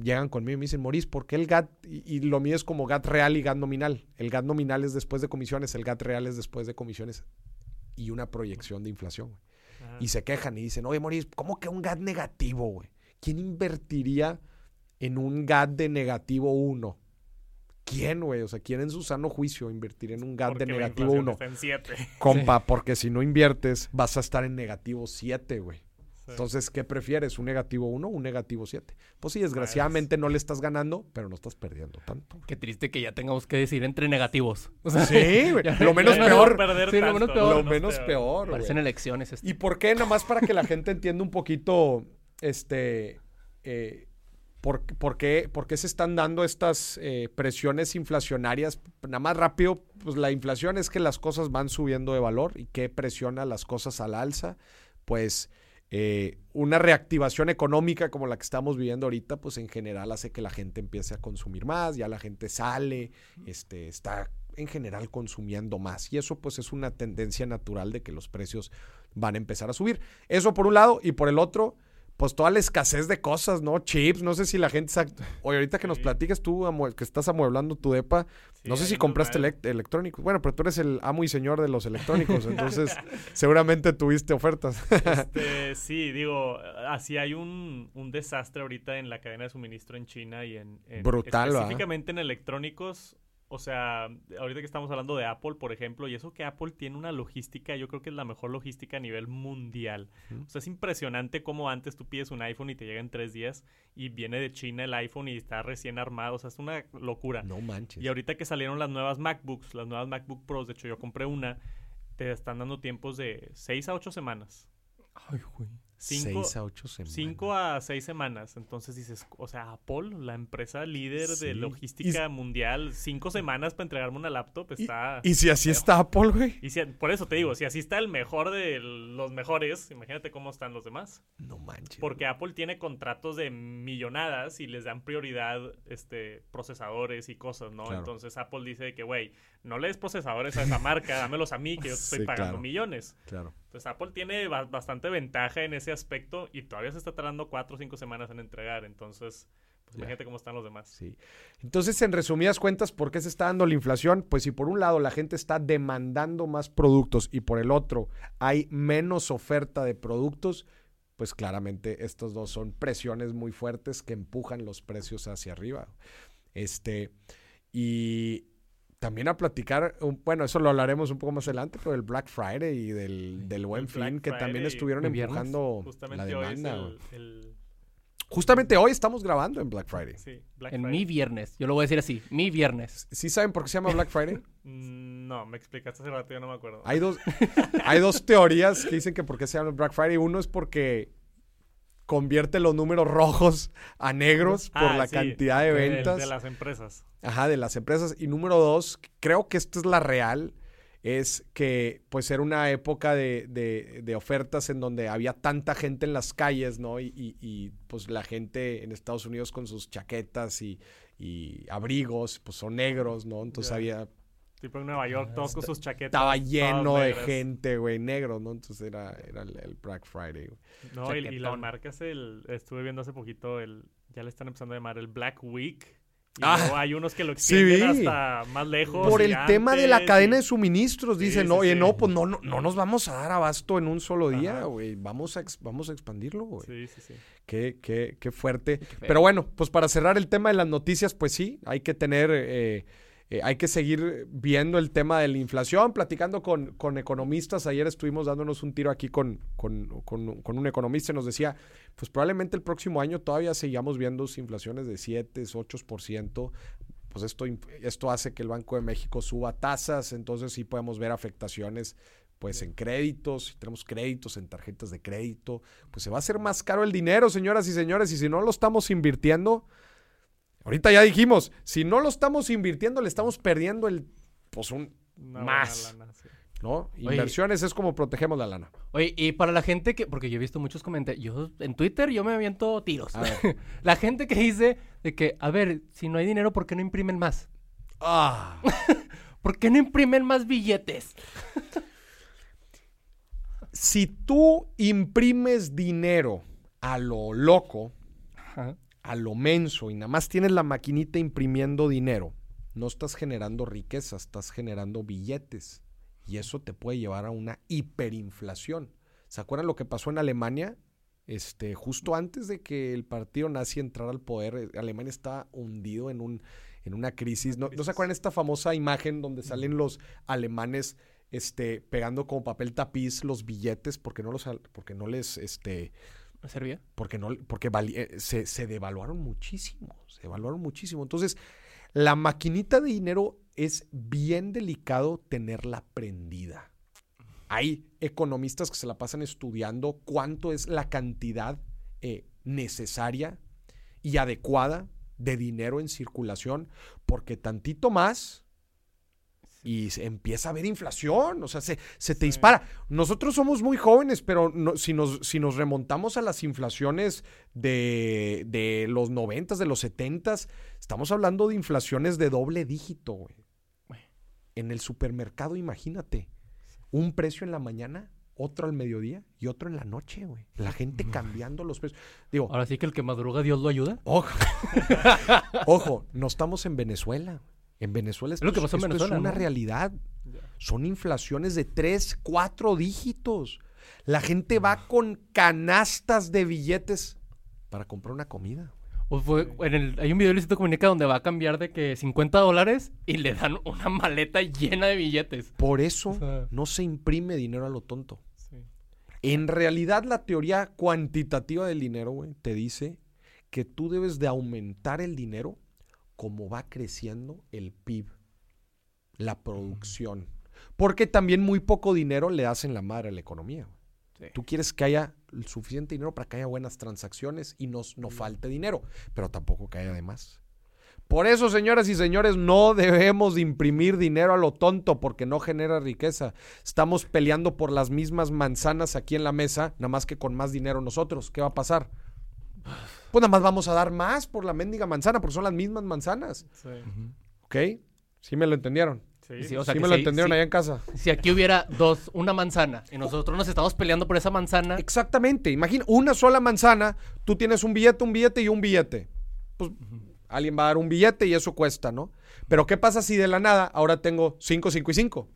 Llegan conmigo y me dicen, Moris, ¿por qué el GAT? Y, y lo mío es como GAT real y GAT nominal. El GAT nominal es después de comisiones, el GAT real es después de comisiones y una proyección de inflación. Y se quejan y dicen, oye, Moris, ¿cómo que un GAT negativo, güey? ¿Quién invertiría en un GAT de negativo 1? ¿Quién, güey? O sea, ¿quién en su sano juicio invertiría en un GAT Porque de negativo inflación 1? está en 7. Compa, porque si no inviertes, vas a estar en negativo 7, güey. Entonces, ¿qué prefieres? ¿Un negativo 1 o un negativo 7? Pues sí, desgraciadamente no le estás ganando, pero no estás perdiendo tanto. Qué triste que ya tengamos que decir entre negativos. O sea, Sí, güey. Lo menos peor. Sí, lo menos peor. Lo menos peor, güey. Parecen elecciones. esto. ¿Y por qué? Nada más para que la gente entienda un poquito, este, eh, por, qué se están dando estas eh, presiones inflacionarias. Nada más rápido, pues la inflación es que las cosas van subiendo de valor y que presiona las cosas al alza. Pues eh, una reactivación económica como la que estamos viviendo ahorita, pues en general hace que la gente empiece a consumir más, ya la gente sale, este, está en general consumiendo más. Y eso pues es una tendencia natural de que los precios van a empezar a subir. Eso por un lado y por el otro, pues toda la escasez de cosas, ¿no? Chips, no sé si la gente... Oye, ahorita que nos platiques tú, que estás amueblando tu depa, Sí, no sé si compraste electrónicos. Bueno, pero tú eres el amo y señor de los electrónicos, entonces seguramente tuviste ofertas. Este, sí, digo, así hay un, un desastre ahorita en la cadena de suministro en China y en... en- Brutal. Específicamente en electrónicos. O sea, ahorita que estamos hablando de Apple, por ejemplo, y eso que Apple tiene una logística, yo creo que es la mejor logística a nivel mundial. O sea, es impresionante cómo antes tú pides un iPhone y te llega en tres días y viene de China el iPhone y está recién armado. O sea, es una locura. no manches. Y ahorita que salieron las nuevas MacBooks, las nuevas MacBook Pros, de hecho yo compré una, te están dando tiempos de 6 a 8 semanas. Ay, güey. Cinco, Seis a ocho semanas. 5 a 6 semanas. Entonces dices, o sea, Apple, la empresa líder Sí. de logística mundial, 5 semanas para entregarme una laptop está... Y si así está Apple, güey. Y si- por eso te digo, si así está el mejor de los mejores, imagínate cómo están los demás. No manches. Porque Apple tiene contratos de millonadas y les dan prioridad este, procesadores y cosas, ¿no? Claro. Entonces Apple dice que, güey, no le des procesadores a esa marca, dámelos a mí, que yo te estoy Sí, pagando claro. millones. Claro. Entonces Apple tiene ba- bastante ventaja en ese aspecto y todavía se está tardando cuatro o cinco semanas en entregar. Entonces, pues Ya. imagínate cómo están los demás. Sí. Entonces, en resumidas cuentas, ¿por qué se está dando la inflación? Pues si por un lado la gente está demandando más productos y por el otro hay menos oferta de productos, pues claramente estos dos son presiones muy fuertes que empujan los precios hacia arriba. Este, y también a platicar, bueno, eso lo hablaremos un poco más adelante, pero del Black Friday y del, del Buen El Black Fin, que también estuvieron empujando la Justamente hoy es demanda. el, Justamente hoy estamos grabando en Black Friday. sí, Black En Friday. mi viernes. Yo lo voy a decir así. Mi viernes. ¿Sí saben por qué se llama Black Friday? Mm, No, me explicaste hace rato, yo no me acuerdo. Hay dos, hay dos teorías que dicen que por qué se llama Black Friday. Uno es porque convierte los números rojos a negros por Ah, la sí, cantidad de ventas. De las empresas. Ajá, de las empresas. Y número dos, creo que esta es la real, es que pues era una época de, de- de ofertas en donde había tanta gente en las calles, ¿no? Y, y- y, pues la gente en Estados Unidos con sus chaquetas y, y abrigos, pues son negros, ¿no? Entonces había, Tipo en Nueva York, todos con sus chaquetas. estaba lleno de gente, güey, negro, ¿no? Entonces era, era el, el Black Friday, güey. No, y, y las marcas, el, estuve viendo hace poquito, el ya le están empezando a llamar el Black Week. Y Ah, luego hay unos que lo sí extienden hasta más lejos. Por el tema de la cadena y- de suministros, Sí, dicen, sí, no, oye, sí. no, pues no, no, no nos vamos a dar abasto en un solo día, güey. Vamos a, vamos a expandirlo, güey. Sí, sí, sí. Qué, qué, qué fuerte. Pero bueno, pues para cerrar el tema de las noticias, pues sí, hay que tener, eh, eh, hay que seguir viendo el tema de la inflación, platicando con, con economistas. Ayer estuvimos dándonos un tiro aquí con, con, con- un economista y nos decía, pues probablemente el próximo año todavía sigamos viendo inflaciones de 7, 8%. Pues esto, esto hace que el Banco de México suba tasas, entonces sí podemos ver afectaciones pues en créditos, si tenemos créditos en tarjetas de crédito, pues se va a hacer más caro el dinero, señoras y señores, y si no lo estamos invirtiendo, ahorita ya dijimos, si no lo estamos invirtiendo, le estamos perdiendo el, pues un, Una Más. lana, sí. ¿no? Oye. Inversiones es como protegemos la lana. Oye, y para la gente que, porque yo he visto muchos comentarios, yo en Twitter yo me aviento tiros. La gente que dice de que, a ver, si no hay dinero, ¿por qué no imprimen más? Ah, ¿Por qué no imprimen más billetes? si tú imprimes dinero a lo loco, Ajá. A lo menso y nada más tienes la maquinita imprimiendo dinero, no estás generando riqueza, estás generando billetes. Y eso te puede llevar a una hiperinflación. ¿Se acuerdan lo que pasó en Alemania? Este, justo antes de que el partido nazi entrara al poder, eh, Alemania estaba hundido en, un, en una crisis. ¿No, ¿no se acuerdan esta famosa imagen donde salen los alemanes este, pegando como papel tapiz los billetes porque no, los, porque no les... Este, ¿Me servía? porque no porque eh, se, se devaluaron muchísimo, se devaluaron muchísimo. Entonces, la maquinita de dinero es bien delicado tenerla prendida. Hay economistas que se la pasan estudiando cuánto es la cantidad eh, necesaria y adecuada de dinero en circulación, porque tantito más y se empieza a haber inflación, o sea, se, se te Sí. dispara. Nosotros somos muy jóvenes, pero no- si, nos, si nos remontamos a las inflaciones de, de los noventas, de los setentas, estamos hablando de inflaciones de doble dígito, güey. En el supermercado, imagínate, un precio en la mañana, otro al mediodía y otro en la noche, güey. La gente cambiando los precios. Digo, Ahora sí que el que madruga, Dios lo ayuda. Ojo, ojo, no estamos en Venezuela. En Venezuela esto lo que pasó en esto Venezuela, es una ¿no? realidad. Son inflaciones de 3, 4 dígitos. La gente va con canastas de billetes para comprar una comida. O fue, en el, hay un video de Luisito Comunica donde va a cambiar de que 50 dólares y le dan una maleta llena de billetes. Por eso O sea- no se imprime dinero a lo tonto. Sí. En realidad, la teoría cuantitativa del dinero, güey, te dice que tú debes de aumentar el dinero como va creciendo el PIB, la producción. Porque también muy poco dinero le hacen la madre a la economía. Sí. Tú quieres que haya el suficiente dinero para que haya buenas transacciones y no, no falte dinero, pero tampoco que haya de más. Por eso, señoras y señores, no debemos de imprimir dinero a lo tonto porque no genera riqueza. Estamos peleando por las mismas manzanas aquí en la mesa, nada más que con más dinero nosotros. ¿Qué va a pasar? Pues nada más vamos a dar más por la mendiga manzana, porque son las mismas manzanas. Sí. ¿Ok? ¿Sí me lo entendieron? Sí. Sí, o sea ¿Sí que me lo entendieron allá en casa? Si aquí hubiera dos, una manzana y nosotros nos estamos peleando por esa manzana, Exactamente. Imagina, una sola manzana, tú tienes un billete, un billete y un billete. Pues alguien va a dar un billete y eso cuesta, ¿no? Pero ¿qué pasa si de la nada ahora tengo 5, 5 y 5?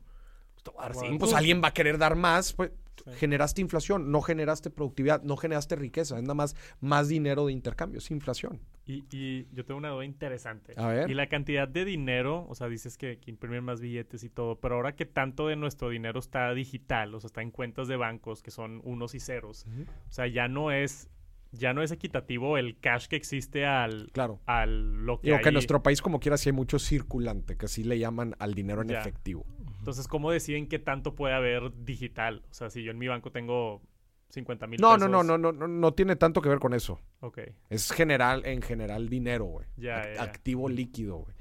te voy a dar Wow. cinco. Pues alguien va a querer dar más. Pues Sí. generaste inflación, no generaste productividad, no generaste riqueza. Es nada más más dinero de intercambio, es inflación. Y, y yo tengo una duda interesante. A ver. Y la cantidad de dinero, o sea, dices que, que imprimen más billetes y todo, pero ahora que tanto de nuestro dinero está digital, o sea, está en cuentas de bancos que son unos y ceros, o sea, ya no es, ya no es equitativo el cash que existe al, Claro. al lo que Digo que en nuestro país como quiera sí hay mucho circulante, que así le llaman al dinero en Ya. efectivo. Entonces, ¿cómo deciden qué tanto puede haber digital? O sea, si yo en mi banco tengo 50 mil No, pesos. no, no, no, no, no, no tiene tanto que ver con eso. Ok, Es general, en general dinero, güey. Ya, Ac- ya, ya. Activo líquido, güey.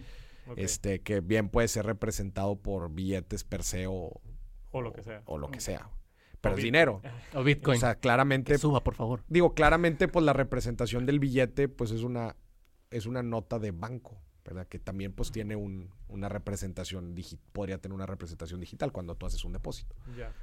ok. Este, que bien puede ser representado por billetes per se o, O lo que sea. o lo que sea. Pero es bit- dinero. O Bitcoin. O sea, claramente, que suba, por favor. digo, claramente, pues la representación del billete, pues es una, es una nota de banco, ¿verdad? Que también, pues tiene un- una representación digital, podría tener una representación digital cuando tú haces un depósito. Ya.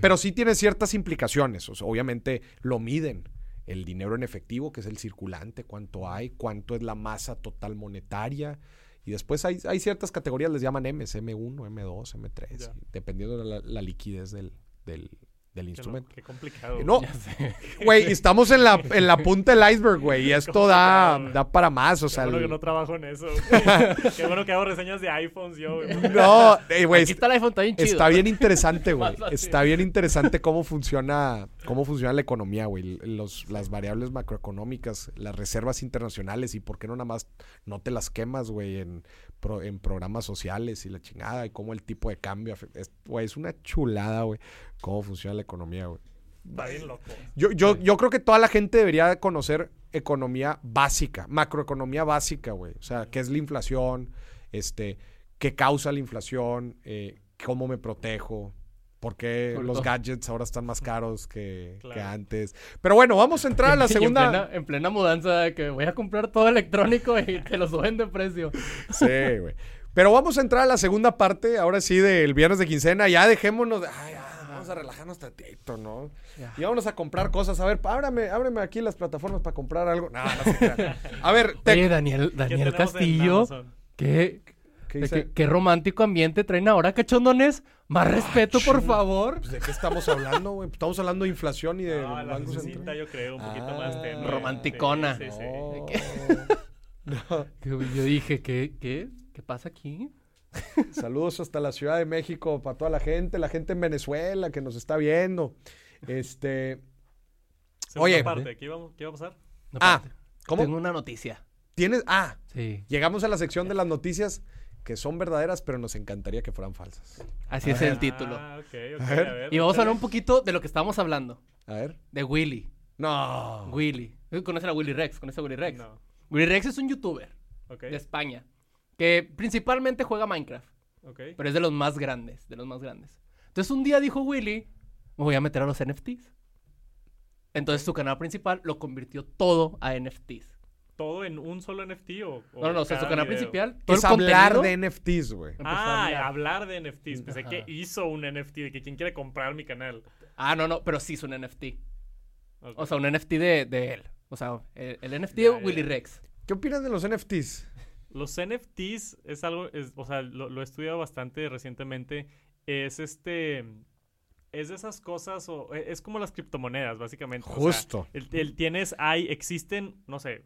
Pero sí tiene ciertas implicaciones. O sea, obviamente lo miden. El dinero en efectivo, que es el circulante, cuánto hay, cuánto es la masa total monetaria. Y después hay, hay ciertas categorías, les llaman M's, M1, M2, M3, Ya. dependiendo de la, la liquidez del, del, del Qué, instrumento. qué complicado. No, güey, estamos en la, en la punta del iceberg, güey, y esto da, da para más, o Qué sea... bueno el- que no trabajo en eso. güey. Qué bueno que hago reseñas de iPhones yo. güey. No, eh, güey, Aquí está el iPhone, está bien chido. Está bien interesante, güey. Está bien interesante cómo funciona, cómo funciona la economía, güey. Los, las variables macroeconómicas, las reservas internacionales y por qué no nada más no te las quemas, güey, en, pro- en programas sociales y la chingada y cómo el tipo de cambio afecta. Es, güey, es una chulada, güey, cómo funciona la economía, güey. Está bien loco. Yo, yo, yo creo que toda la gente debería conocer economía básica, macroeconomía básica, güey. O sea, qué es la inflación, este, qué causa la inflación, eh, cómo me protejo, por qué Sobre los gadgets ahora están más caros que, Claro. que antes. Pero bueno, vamos a entrar a la Y en segunda. plena, en plena mudanza de que voy a comprar todo electrónico y te lo suben de precio. Sí, güey. Pero vamos a entrar a la segunda parte, ahora sí, del viernes de quincena. Ya dejémonos de. Ay, ya, vamos a relajarnos tantito, ¿no? Ya. Y vámonos a comprar cosas. A ver, ábrame, ábreme aquí las plataformas para comprar algo. No, no crean. A ver, te- Oye, Daniel, ¿Qué Daniel Castillo? ¿qué, ¿qué de dice? qué, qué romántico ambiente traen ahora, cachondones. Más respeto, por favor. Pues, ¿De qué estamos hablando, güey? Estamos hablando de inflación y de No, la bancos centrales. yo creo, un poquito Ah, más tenue. romanticona. Sí, sí, sí. No. Yo yo dije, ¿qué, qué, qué pasa aquí? Saludos hasta la Ciudad de México para toda la gente, la gente en Venezuela que nos está viendo. Este, Segunda Oye. parte, ¿qué iba, qué iba a pasar? No, Ah. Tengo una noticia. tienes ah, Sí. llegamos a la sección de las noticias que son verdaderas, pero nos encantaría que fueran falsas. Así es el título. Ah, ok, ok. A A ver. ver. Y vamos a hablar un poquito de lo que estábamos hablando. A ver. De Willy. No. Willy. ¿Conoces a Willy Rex? ¿Conoces a Willy Rex? No. Willy Rex es un youtuber de España que principalmente juega Minecraft, Ok. pero es de los más grandes, de los más grandes. Entonces un día dijo Willy, me voy a meter a los NFTs. Entonces su canal principal lo convirtió todo a NFTs. ¿Todo en un solo NFT o.? o No, no, no, o sea, su canal video? principal, todo Es el hablar de NFTs, güey. Ah, hablar. hablar de NFTs. Pensé Ajá. que hizo un NFT, de que quien quiere comprar mi canal. Ah, no, no, pero sí es un NFT. O sea, un NFT de, de él. O sea, el, el NFT Ya, de ya. Willy Rex. ¿Qué opinas de los NFTs? Los NFTs es algo, es, o sea, lo, lo he estudiado bastante recientemente. Es este. Es de esas cosas, o e- es como las criptomonedas, básicamente. O sea, Justo. el, el- tienes, hay, existen, no sé,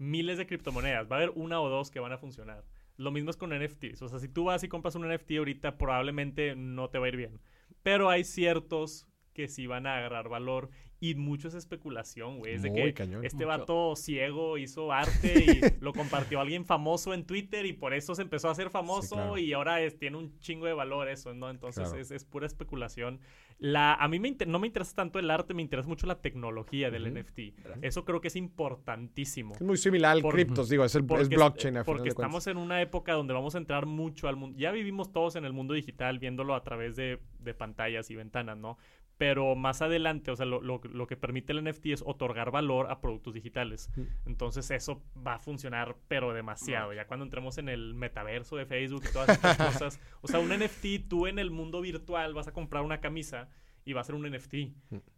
miles de criptomonedas. Va a haber una o dos que van a funcionar. Lo mismo es con NFTs. O sea, si tú vas y compras un NFT ahorita, probablemente no te va a ir bien. Pero hay ciertos que sí van a agarrar valor y mucho es especulación, güey. Es de Muy que cañón. este Mucho. vato ciego hizo arte y lo compartió alguien famoso en Twitter y por eso se empezó a hacer famoso claro. y ahora es- tiene un chingo de valor eso, ¿no? Entonces Claro. es, es pura especulación. La, a mí me inter- no me interesa tanto el arte, me interesa mucho la tecnología del Ujú. NFT. Eso creo que es importantísimo. Es muy similar al criptos, digo, es, el, Porque es blockchain. a Porque estamos en una época donde vamos a entrar mucho al mundo. Ya vivimos todos en el mundo digital viéndolo a través de, de pantallas y ventanas, ¿no? Pero más adelante, o sea, lo, lo- lo que permite el NFT es otorgar valor a productos digitales. Entonces eso va a funcionar, pero demasiado. Ya cuando entremos en el metaverso de Facebook y todas estas cosas. O sea, un NFT, tú en el mundo virtual vas a comprar una camisa y va a ser un NFT.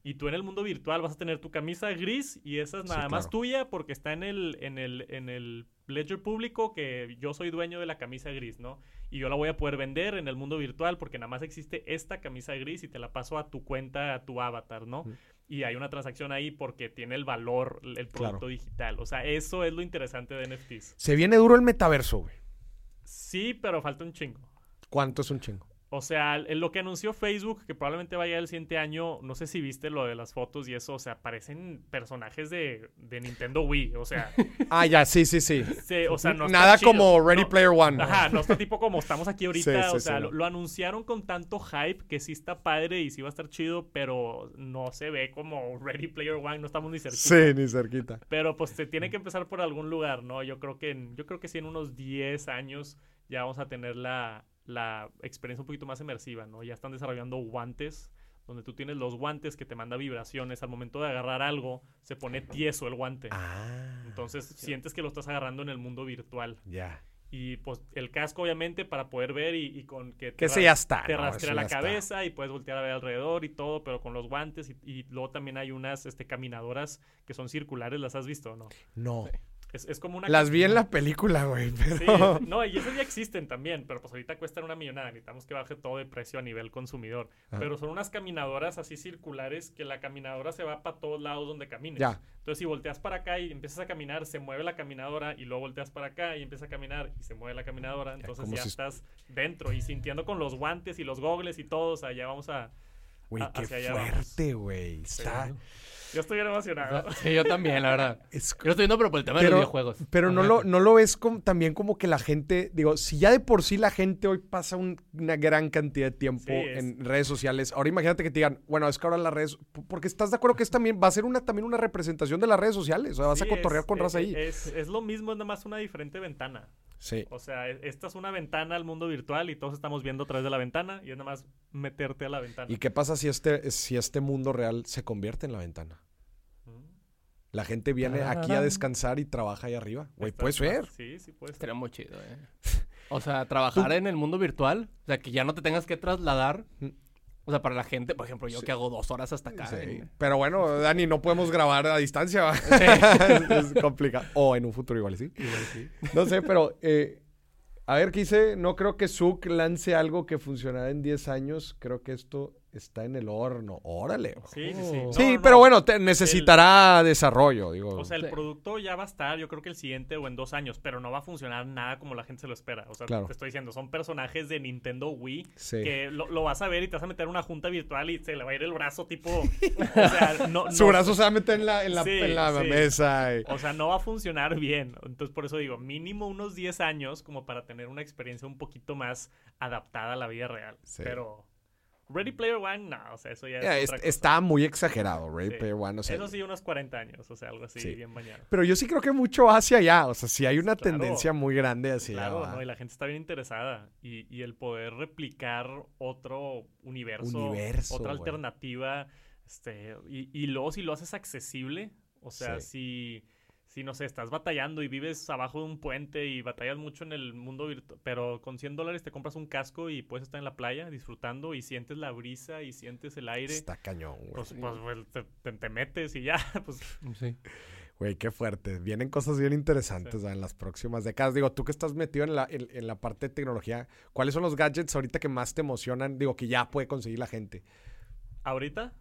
Y tú en el mundo virtual vas a tener tu camisa gris y esa es Sí, nada más tuya porque está en el, en el, en el ledger público que yo soy dueño de la camisa gris, ¿no? Y yo la voy a poder vender en el mundo virtual porque nada más existe esta camisa gris y te la paso a tu cuenta, a tu avatar, ¿no? Y hay una transacción ahí porque tiene el valor, el producto Claro. digital. O sea, eso es lo interesante de NFTs. Se viene duro el metaverso, güey. Sí, pero falta un chingo. ¿Cuánto es un chingo? O sea, el- lo que anunció Facebook, que probablemente vaya el siguiente año, no sé si viste lo de las fotos y eso, o sea, parecen personajes de, de Nintendo Wii, o sea, Ah, ya, sí, sí, sí. se- o sea, no está Nada chido. como Ready No, Player One. Ajá, no está tipo como estamos aquí ahorita, Sí, sí, o sea, sí, lo, lo anunciaron con tanto hype que sí está padre y sí va a estar chido, pero no se ve como Ready Player One, no estamos ni cerquita. Sí, ni cerquita. Pero pues se tiene que empezar por algún lugar, ¿no? Yo creo que en, yo creo que sí en unos 10 años ya vamos a tener la, la experiencia un poquito más inmersiva, ¿no? Ya están desarrollando guantes donde tú tienes los guantes que te manda vibraciones al momento de agarrar algo, se pone tieso el guante. Ah. Entonces sientes que lo estás agarrando en el mundo virtual. Ya. Y pues el casco obviamente para poder ver y, y con que Que te ese ra- ya está. te ¿no? rastrea la ya está. cabeza y puedes voltear a ver alrededor y todo, pero con los guantes y, y luego también hay unas este, caminadoras que son circulares, ¿las has visto o no? No. Es, es como una... Las vi en la película, güey, Sí, no, y esas ya existen también, pero pues ahorita cuestan una millonada. Necesitamos que baje todo de precio a nivel consumidor. Ajá. Pero son unas caminadoras así circulares que la caminadora se va para todos lados donde camines. Ya. Entonces, si volteas para acá y empiezas a caminar, se mueve la caminadora y luego volteas para acá y empiezas a caminar y se mueve la caminadora. Entonces ya si- estás dentro y sintiendo con los guantes y los gogles y todo. O sea, ya vamos a. Güey, qué allá fuerte, güey. Está... Yo estoy bien emocionado. Sí, yo también, la verdad. es- Yo lo estoy viendo, pero por el tema de los videojuegos. Pero no lo, no lo ves como, también como que la gente, digo, si ya de por sí la gente hoy pasa un- una gran cantidad de tiempo Sí, es- en redes sociales, ahora imagínate que te digan, bueno, es que ahora las redes, porque estás de acuerdo que es también, va a ser una, también una representación de las redes sociales, o sea, vas a cotorrear es- con raza es- ahí. Es, es lo mismo, es nada más una diferente ventana. Sí. O sea, e- esta es una ventana al mundo virtual y todos estamos viendo a través de la ventana y es nada más meterte a la ventana. ¿Y qué pasa si este, si este mundo real se convierte en la ventana? Mm. La gente viene aquí a descansar y trabaja ahí arriba. Güey, puede ser. Sí, sí puede ser. Estaría muy chido, eh. O sea, trabajar en el mundo virtual. O sea, que ya no te tengas que trasladar. O sea, para la gente, por ejemplo, yo Sí. que hago dos horas hasta acá. Sí. en- Pero bueno, Dani, no podemos grabar a distancia. ¿va? es complicado. O en un futuro igual, sí. Igual sí. No sé, pero eh, a ver, ¿qué hice? No creo que Zuck lance algo que funcionará en 10 años. Creo que esto está en el horno. Órale. Sí, sí, sí. Oh. No, sí, no, pero no. bueno, te- necesitará desarrollo, digo. O sea, el Sí. producto ya va a estar, yo creo que el siguiente o en dos años, pero no va a funcionar nada como la gente se lo espera. O sea, Claro. te estoy diciendo, son personajes de Nintendo Wii Sí. que lo, lo vas a ver y te vas a meter en una junta virtual y se le va a ir el brazo tipo... o sea, no, Su brazo se va a meter en la, en la, Sí, en la sí. mesa. y- O sea, no va a funcionar bien. Entonces, por eso digo, mínimo unos 10 años como para tener una experiencia un poquito más adaptada a la vida real. Sí. Pero Ready Player One, no, o sea, eso ya es Ya, es- está muy exagerado, Ready Sí. Player One. o sea, Eso sí, unos 40 años, o sea, algo así, Sí. bien bañado. Pero yo sí creo que mucho hacia allá. O sea, sí hay una Claro. tendencia muy grande hacia Claro, allá. ¿no? Y la gente está bien interesada. Y, y el poder replicar otro universo, Universo, otra alternativa, este, y, y luego si lo haces accesible, o sea, Sí. si, si, no sé, estás batallando y vives abajo de un puente y batallas mucho en el mundo virtual, pero con 100 dólares te compras un casco y puedes estar en la playa disfrutando y sientes la brisa y sientes el aire. Está cañón, güey. Pues, pues, pues, te, te- te metes y ya, pues Sí. Güey, qué fuerte. Vienen cosas bien interesantes en las próximas décadas. Digo, tú que estás metido en la, en, en la parte de tecnología, ¿cuáles son los gadgets ahorita que más te emocionan? Digo, que ya puede conseguir la gente. Ahorita,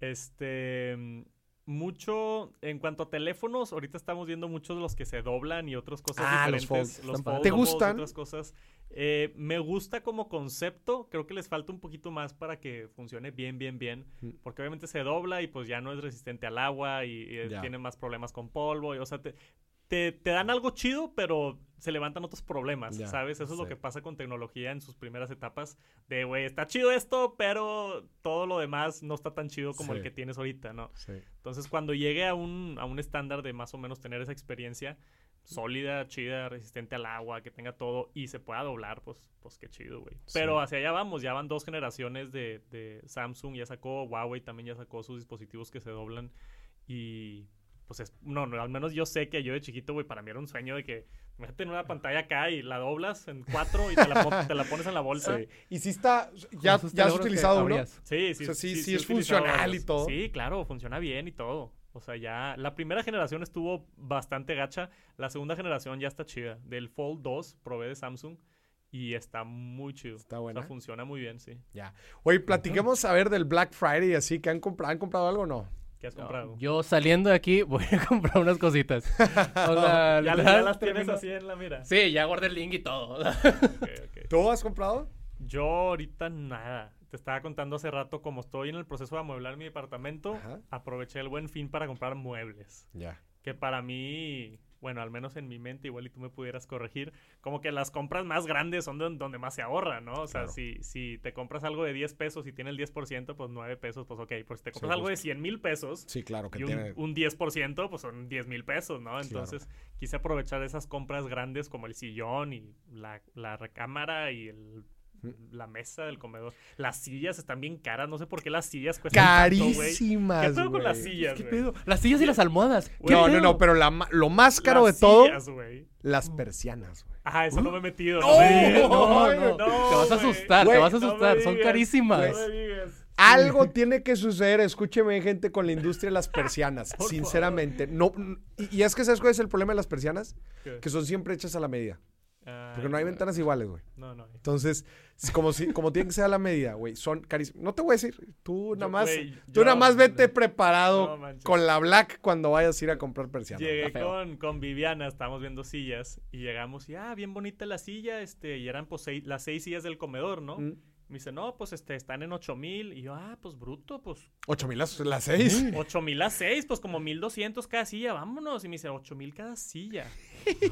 este, mucho, en cuanto a teléfonos, ahorita estamos viendo muchos de los que se doblan y otras cosas Ah, los diferentes. fold. Los padres. ¿Te gustan? Otras cosas. Eh, me gusta como concepto, creo que les falta un poquito más para que funcione bien, bien, bien, Mm. porque obviamente se dobla y pues ya no es resistente al agua y, y, eh, tiene más problemas con polvo, y, o sea, te, te, te dan algo chido, pero se levantan otros problemas, Ya, ¿sabes? Eso es lo que pasa con tecnología en sus primeras etapas, de, güey, está chido esto, pero todo lo demás no está tan chido como Sí. el que tienes ahorita, ¿no? Sí. Entonces, cuando llegue a un, a un estándar de más o menos tener esa experiencia sólida, chida, resistente al agua, que tenga todo y se pueda doblar, pues, pues qué chido, güey. Pero hacia allá vamos, ya van dos generaciones de, de Samsung, ya sacó Huawei, también ya sacó sus dispositivos que se doblan y pues es, no, no, al menos yo sé que yo de chiquito, güey, para mí era un sueño de que meten una pantalla acá y la doblas en cuatro y te la, pon- te la pones en la bolsa. Sí. Y si está, ya, ya has utilizado uno. Sí, sí, O sea, sí- es funcional varios. y todo. Sí, claro, funciona bien y todo. O sea, ya la primera generación estuvo bastante gacha. La segunda generación ya está chida. Del Fold 2 probé de Samsung y está muy chido. Está O buena. sea, funciona muy bien, sí. Ya. Oye, platiquemos a ver del Black Friday, así que han comprado, ¿han comprado algo o no? ¿Qué has No, comprado? yo saliendo de aquí voy a comprar unas cositas. O sea, ¿Ya, las tienes termino- así en la mira. Sí, ya guardé el link y todo. ¿Tú has comprado? Yo ahorita nada. Te estaba contando hace rato, como estoy en el proceso de amueblar mi departamento, Ajá. aproveché el buen fin para comprar muebles. Ya. Que para mí, bueno, al menos en mi mente, igual y tú me pudieras corregir, como que las compras más grandes son don- donde más se ahorra, ¿no? O sea, Claro. si, si te compras algo de 10 pesos y tiene el 10%, pues 9 pesos, pues ok. Pues si te Sí, compras algo de justo. 100 mil pesos, Sí, claro, que y un, tiene. un 10%, pues son 10 mil pesos, ¿no? Entonces quise aprovechar esas compras grandes como el sillón y la, la recámara y el, la mesa del comedor. Las sillas están bien caras, no sé por qué las sillas cuestan tanto. Carísimas. ¿Qué pedo con las sillas, ¿Qué pedo? Las sillas y las almohadas. ¿Qué No, no, pedo? no, pero la lo más caro Las de todo, sillas, las persianas, güey. Ajá, eso no me he metido. ¡No! No, me digas. No, Ay, no, no, te vas a asustar, te vas a asustar, son digas, carísimas. No me digas. Algo tiene que suceder, escúcheme, gente, con la industria de las persianas. Sinceramente. No, y, y es que, ¿sabes cuál es el problema de las persianas? ¿Qué? Que son siempre hechas a la medida. Porque no hay güey. ventanas iguales, güey. No, no. hay. Entonces, es como si, como tiene que ser a la medida, güey. Son carísimas. No te voy a decir. Tú nada Yo, más, güey, tú yo- nada más vete No preparado con la black cuando vayas a ir a comprar persianas. Llegué con, con Viviana, estábamos viendo sillas y llegamos y, ah, bien bonita la silla, este, y eran pues seis- las seis sillas del comedor, ¿no? Mm. Me dice, no, pues este, están en ocho mil. Y yo, ah, pues bruto, pues Ocho mil las, las seis. ocho mil a seis, pues como mil doscientos cada silla, vámonos. Y me dice, ocho mil cada silla.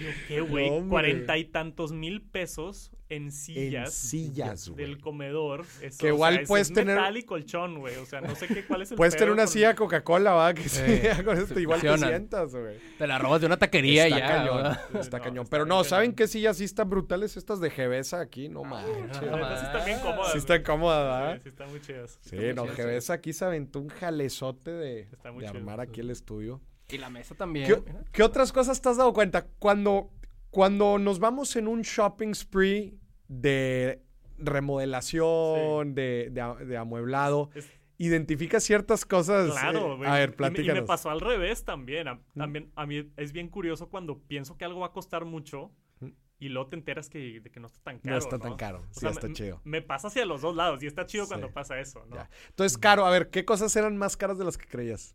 Yo, ¿qué, güey? Cuarenta y tantos mil pesos en sillas. sillas, güey. Del comedor. Eso, Que o igual sea, es- puedes es tener- metal y colchón, güey. O sea, no sé qué, cuál es el Puedes tener una con- silla Coca-Cola, va, que Sí. sí, con esto igual te Funcionan. sientas, güey. Te la robas de una taquería y Está ya. cañón, ¿verdad? está No, cañón. está Pero bien no, ¿saben qué sillas sí están brutales? Estas de Gevesa aquí, no La neta sí están bien cómodas. Sí güey. está cómoda, ¿verdad? Sí, sí están muy chidas. Sí, muy no, Gevesa aquí se aventó un jalezote de, de armar aquí el estudio. Y la mesa también. ¿Qué, otras cosas te has dado cuenta? Cuando, cuando nos vamos en un shopping spree de remodelación, de, de amueblado, Es- identificas ciertas cosas. Claro, eh, a ver, Y me- Y me, platícanos. Pasó al revés también. A, también. a mí es bien curioso cuando pienso que algo va a costar mucho y luego te enteras que, de que no está tan caro. no está tan caro. O Sí, sea, está me, chido. Me pasa hacia los dos lados y está chido Sí. cuando pasa eso, ¿no? Ya. Entonces, caro, a ver, ¿qué cosas eran más caras de las que creías?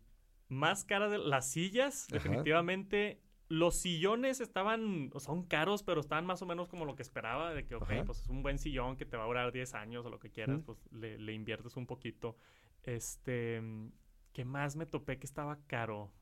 Más cara de las sillas, Ajá. definitivamente. Los sillones estaban, son caros, pero estaban más o menos como lo que esperaba, de que, ok, Ajá. pues es un buen sillón que te va a durar 10 años o lo que quieras, pues le, le inviertes un poquito. Este, ¿qué más me topé que estaba caro?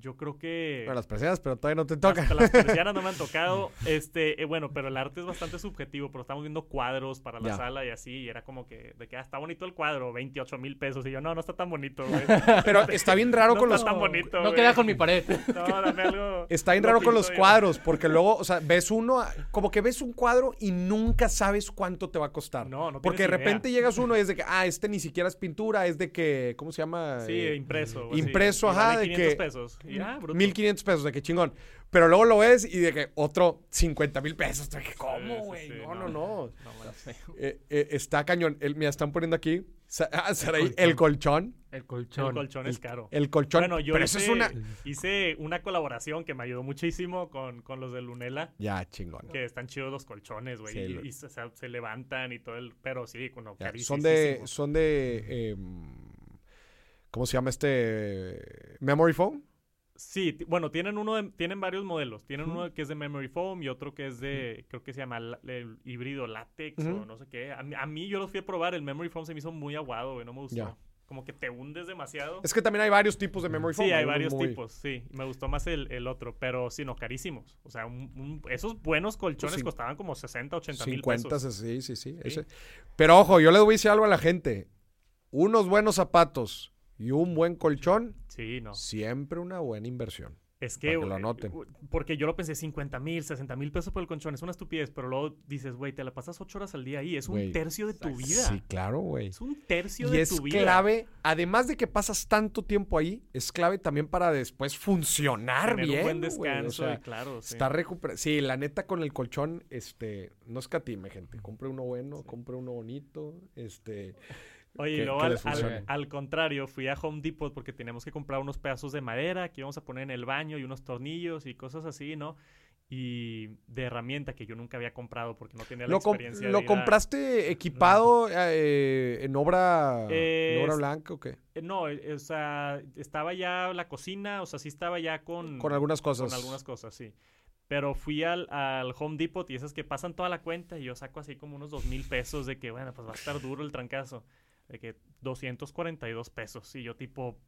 Yo creo que... Bueno, las persianas, pero todavía no te toca. Hasta las persianas no me han tocado. Este, eh, bueno, pero el arte es bastante subjetivo, pero estamos viendo cuadros para la Ya. sala y así, y era como que, de que ah, está bonito el cuadro, 28 mil pesos. Y yo, no, no está tan bonito, güey. Pero está bien raro No con está los... tan bonito, No queda con mi pared. No, dame algo. Está bien raro con los yo. cuadros, porque luego, o sea, ves uno, como que ves un cuadro y nunca sabes cuánto te va a costar. No, no Porque de idea. repente llegas uno y es de que, ah, este ni siquiera es pintura, es de que, ¿cómo se llama? Sí, Eh, impreso. sí. impreso, ajá, de 500 que- pesos. Y, ah, bruto. 1500 pesos, de que chingón. Pero luego lo ves y de que otro 50 mil pesos. De que, ¿Cómo, sí, güey? sí, no, no, no. no. No, manches. Eh, eh, está cañón. El, mira, están poniendo aquí, Sa- ah, Saraí, colchón. el colchón. El El colchón. es caro. El colchón. Bueno, yo pero hice, eso es una... hice una colaboración que me ayudó muchísimo con, con los de Lunela. Ya, chingón. Que están chidos los colchones, güey. Sí, y lo- y se, levantan y todo el. Pero sí, bueno, Ya, carísimo. son de, son de, em, ¿cómo se llama este? Memory foam. Sí, bueno, tienen uno de- tienen varios modelos. Tienen uno que es de memory foam y otro que es de, creo que se llama la- el híbrido látex o no sé qué. A mí, a mí yo los fui a probar, el memory foam se me hizo muy aguado, güey, no me gustó. Como que te hundes demasiado. Es que también hay varios tipos de memory foam. Sí, hay varios muy- tipos, sí. Me gustó más el, el otro, pero sí, no, carísimos. O sea, un- un- esos buenos colchones Pues sí. costaban como 60, 80 mil 50, pesos. sí, sí, sí. Sí. ese. Pero ojo, yo le voy a decir algo a la gente. Unos buenos zapatos y un buen colchón, Sí, no. siempre una buena inversión. Es que, Para que lo eh, anoten. porque yo lo pensé 50 mil, 60 mil pesos por el colchón, es una estupidez, pero luego dices, güey, te la pasas 8 horas al día ahí, es un tercio de tu vida. Sí, claro, güey. Es un tercio Y de es tu vida. clave, además de que pasas tanto tiempo ahí, es clave también para después funcionar Tener bien. un buen descanso, O sea, claro. sí. Está recuperando. Sí, la neta con el colchón, este, no escatime, gente. Compre uno bueno, compre uno bonito, este. Oye, luego al, contrario, fui a Home Depot porque teníamos que comprar unos pedazos de madera que íbamos a poner en el baño y unos tornillos y cosas así, ¿no? Y de herramienta que yo nunca había comprado porque no tenía la ¿Lo, com- experiencia. de lo a- compraste equipado eh, en obra en obra Es- blanca o qué? Eh, No, eh, o sea, estaba ya la cocina, o sea, sí estaba ya con... Con algunas cosas. Con algunas cosas, sí. Pero fui al, al Home Depot y esas que pasan toda la cuenta y yo saco así como unos dos mil pesos de que, bueno, pues va a estar duro el trancazo. De que 242 pesos. Y yo tipo...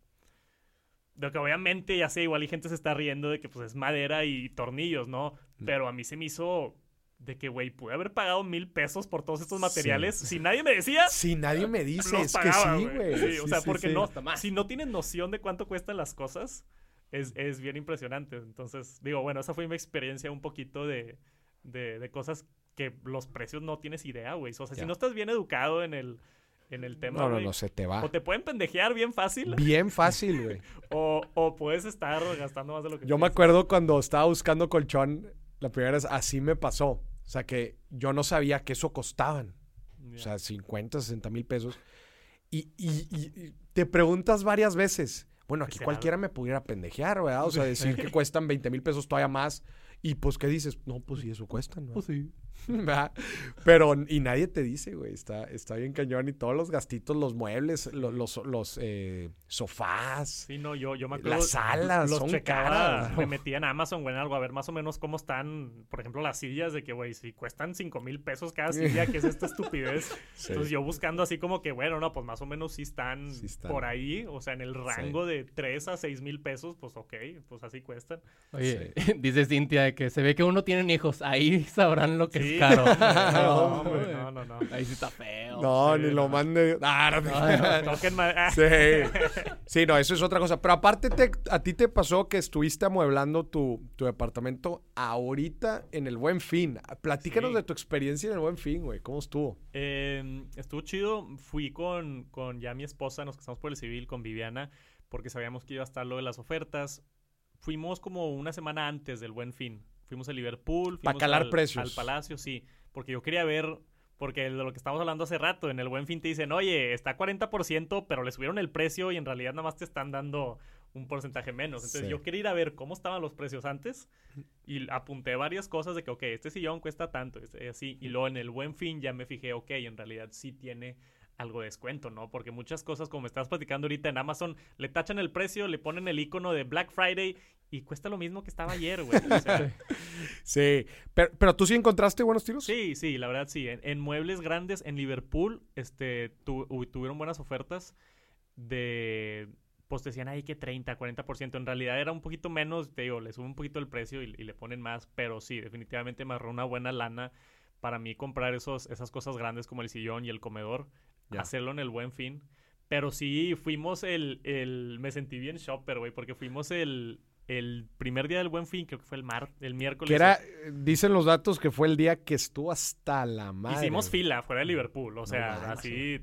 De que obviamente, ya sé, igual y gente se está riendo de que pues es madera y tornillos, ¿no? Pero a mí se me hizo de que, güey, pude haber pagado mil pesos por todos estos materiales. Si nadie me decía, Si nadie me dice, los es que sí, güey. Sí, o Sí, sea, sí, porque sí. no, si no tienes noción de cuánto cuestan las cosas, es, es bien impresionante. Entonces, digo, bueno, esa fue mi experiencia un poquito de, de, de cosas que los precios no tienes idea, güey. O sea, Ya. si no estás bien educado en el, en el tema, No, no, no, se te va. o te pueden pendejear bien fácil, Bien fácil, güey. o, o puedes estar gastando más de lo que Yo me acuerdo cuando estaba buscando colchón, la primera vez, así me pasó. O sea, que yo no sabía que eso costaban. O sea, 50, 60 mil pesos. Y, y- te preguntas varias veces. Bueno, aquí cualquiera me pudiera pendejear, ¿verdad? O sea, decir que cuestan 20 mil pesos todavía más. Y pues, ¿qué dices? No, pues sí, eso cuestan, ¿no? Pues sí. ¿verdad? Pero, y nadie te dice, güey, está, está bien cañón. Y todos los gastitos, los muebles, lo- los, los, eh, sofás. Sí, no, yo, yo me acuerdo. Las salas los son checaba, caras. Me metía en Amazon, güey, en algo, a ver más o menos cómo están, por ejemplo, las sillas de que, güey, si cuestan 5 mil pesos cada silla, ¿qué es esta estupidez? Sí. Entonces yo buscando así como que, bueno, no, pues más o menos sí están, Sí están. por ahí, o sea, en el rango de 3 a 6 mil pesos, pues ok, pues así cuestan. Oye, dice Cintia de que se ve que uno tiene hijos. Ahí sabrán lo que Sí. es caro. No, No, hombre, no, no, no. Ahí sí está feo. No, sí, ni lo mande. Ah, no no. Toquen Sí. Sí, no, eso es otra cosa. Pero aparte, te- a ti te pasó que estuviste amueblando tu, tu departamento ahorita en el Buen Fin. Platícanos Sí. de tu experiencia en el Buen Fin, güey. ¿Cómo estuvo? Eh, estuvo chido. Fui con, con ya mi esposa, nos casamos por el civil, con Viviana, porque sabíamos que iba a estar lo de las ofertas. Fuimos como una semana antes del Buen Fin. Fuimos a Liverpool. Pa' fuimos calar al, precios. Al Palacio, sí. Porque yo quería ver, porque de lo que estábamos hablando hace rato, en el Buen Fin te dicen, oye, está 40%, pero le subieron el precio y en realidad nada más te están dando un porcentaje menos. Entonces Sí. yo quería ir a ver cómo estaban los precios antes y apunté varias cosas de que, ok, este sillón cuesta tanto, este, así. Y luego en el buen fin ya me fijé, ok, en realidad sí tiene algo de descuento, ¿no? Porque muchas cosas, como estabas platicando ahorita en Amazon, le tachan el precio, le ponen el icono de Black Friday y cuesta lo mismo que estaba ayer, güey. O sea, Sí. Pero, pero tú sí encontraste buenos tiros. sí, sí, la verdad sí. En, en muebles grandes, en Liverpool, este, tu- uy, tuvieron buenas ofertas de... Pues decían ahí que 30, 40%. En realidad era un poquito menos, te digo, le suben un poquito el precio y, y le ponen más. Pero sí, definitivamente me ahorró una buena lana para mí comprar esos, esas cosas grandes como el sillón y el comedor. Hacerlo en el buen fin. Pero sí, fuimos el... el me sentí bien shopper, güey, porque fuimos el, el primer día del buen fin, creo que fue el, mar, el miércoles. Que era, dicen los datos que fue el día que estuvo hasta la madre. Hicimos fila fuera de Liverpool, o sea, así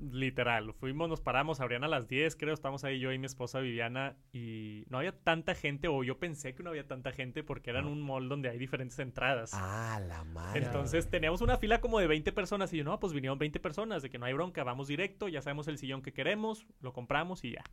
literal. Fuimos, nos paramos, abrían a las 10, creo, estamos ahí yo y mi esposa Viviana y no había tanta gente, o yo pensé que no había tanta gente porque era en No. un mall donde hay diferentes entradas. Ah, la madre. Entonces teníamos una fila como de 20 personas y yo, no, pues vinieron 20 personas, de que no hay bronca, vamos directo, ya sabemos el sillón que queremos, lo compramos y ya.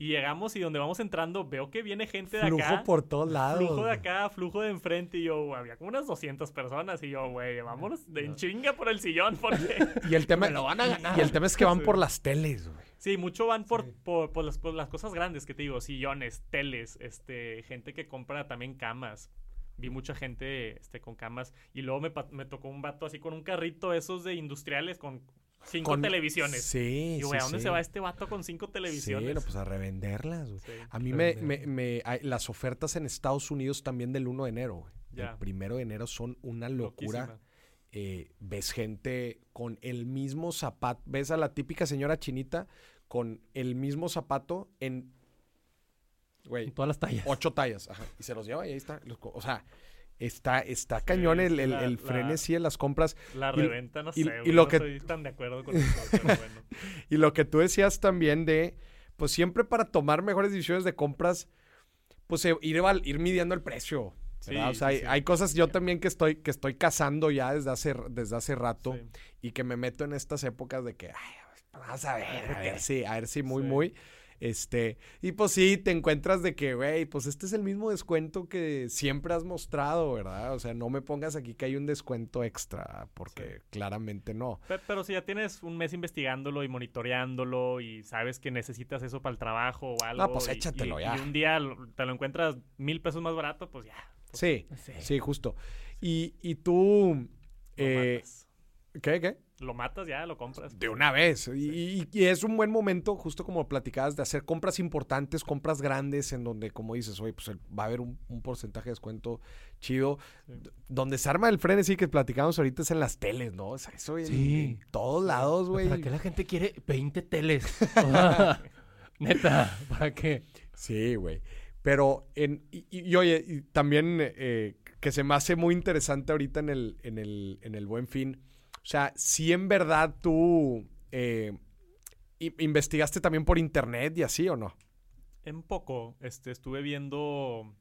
Y llegamos y donde vamos entrando veo que viene gente de Flujo acá. por todos lados. Flujo de güey. acá, flujo de enfrente y yo, había como unas 200 personas y yo, güey, vámonos de en chinga por el sillón porque... Y el tema, Me lo van a ganar. y el tema es que van Sí. por las teles, güey. Sí, mucho van por, por, por las, por las cosas grandes que te digo, sillones, teles, este, gente que compra también camas. Vi mucha gente este, con camas y luego me, me tocó un vato así con un carrito esos de industriales con cinco Con- televisiones. Sí, y sí, güey, ¿a dónde sí. se va este vato con cinco televisiones? Sí, no, pues a revenderlas, güey. Sí. A mí me, me, me- hay- las ofertas en Estados Unidos también del 1 de enero, güey. Ya. El primero de enero son una locura. Eh, ves gente con el mismo zapato. Ves a la típica señora chinita con el mismo zapato en. Güey, En todas las tallas. ocho tallas. Ajá. Y se los lleva y ahí está. O sea, está, está cañón el, sí, el, la- el la- frenesí de las compras. La Y- reventa, no y- sé, y güey, lo no que- estoy tan de acuerdo con eso, pero bueno. Y lo que tú decías también de, pues siempre para tomar mejores decisiones de compras, pues eh, ir, ir midiendo el precio. Sí, o sea, hay, sí. hay cosas yo también que estoy, que estoy cazando ya desde hace, desde hace rato y que me meto en estas épocas de que, ay, vamos a ver, a ver si, a ver si muy, muy. Este, y pues sí, te encuentras de que, güey, pues este es el mismo descuento que siempre has mostrado, ¿verdad? O sea, no me pongas aquí que hay un descuento extra, porque Sí. claramente no. Pe- Pero si ya tienes un mes investigándolo y monitoreándolo y sabes que necesitas eso para el trabajo o algo. pues y- échatelo y, ya. Y un día te lo encuentras mil pesos más barato, pues ya. Sí, Sí. sí, justo. Y, y tú... Eh. ¿Qué, qué? Lo matas ya, lo compras. De una vez. Y, y- y es un buen momento, justo como platicabas, de hacer compras importantes, compras grandes, en donde, como dices, oye, pues el- va a haber un, un porcentaje de descuento chido. Sí. Donde se arma el frenesí que platicamos ahorita es en las teles, ¿no? O sea, eso en, Sí. en todos lados, güey. ¿Para qué la gente quiere 20 teles? Neta, ¿para qué? Sí, güey. Pero, en, y, y- y, oye, y también eh, que se me hace muy interesante ahorita en el, en el, en el Buen Fin. O sea, si en verdad tú eh, investigaste también por internet y así o no. En poco, este, estuve viendo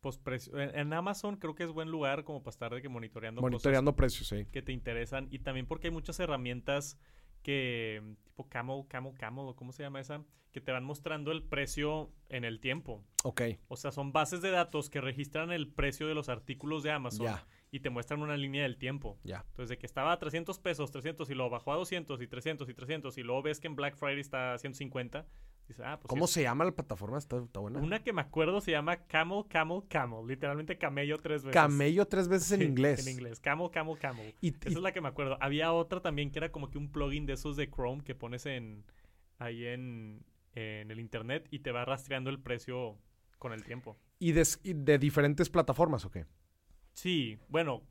pues, precio- en, en Amazon creo que es buen lugar como para estar de que monitoreando, Monitoreando precios, sí. que te interesan y también porque hay muchas herramientas que tipo Camel, Camel, Camel o cómo se llama esa, que te van mostrando el precio en el tiempo. Ok, O sea, son bases de datos que registran el precio de los artículos de Amazon ya, y te muestran una línea del tiempo. ya. Entonces, de que estaba a 300 pesos, 300 y luego bajó a 200 y 300 y 300 y luego ves que en Black Friday está a 150, dices, ah, pues ¿Cómo se llama la plataforma? ¿Está, está buena? Una que me acuerdo se llama Camel, Camel, Camel. Literalmente camello tres veces. Camello tres veces en Sí, inglés. En inglés. Camel, Camel, Camel. Y, Esa y- es la que me acuerdo. Había otra también que era como que un plugin de esos de Chrome que pones en ahí en, en el internet y te va rastreando el precio con el tiempo. y de diferentes plataformas, ¿o qué? Sí, bueno,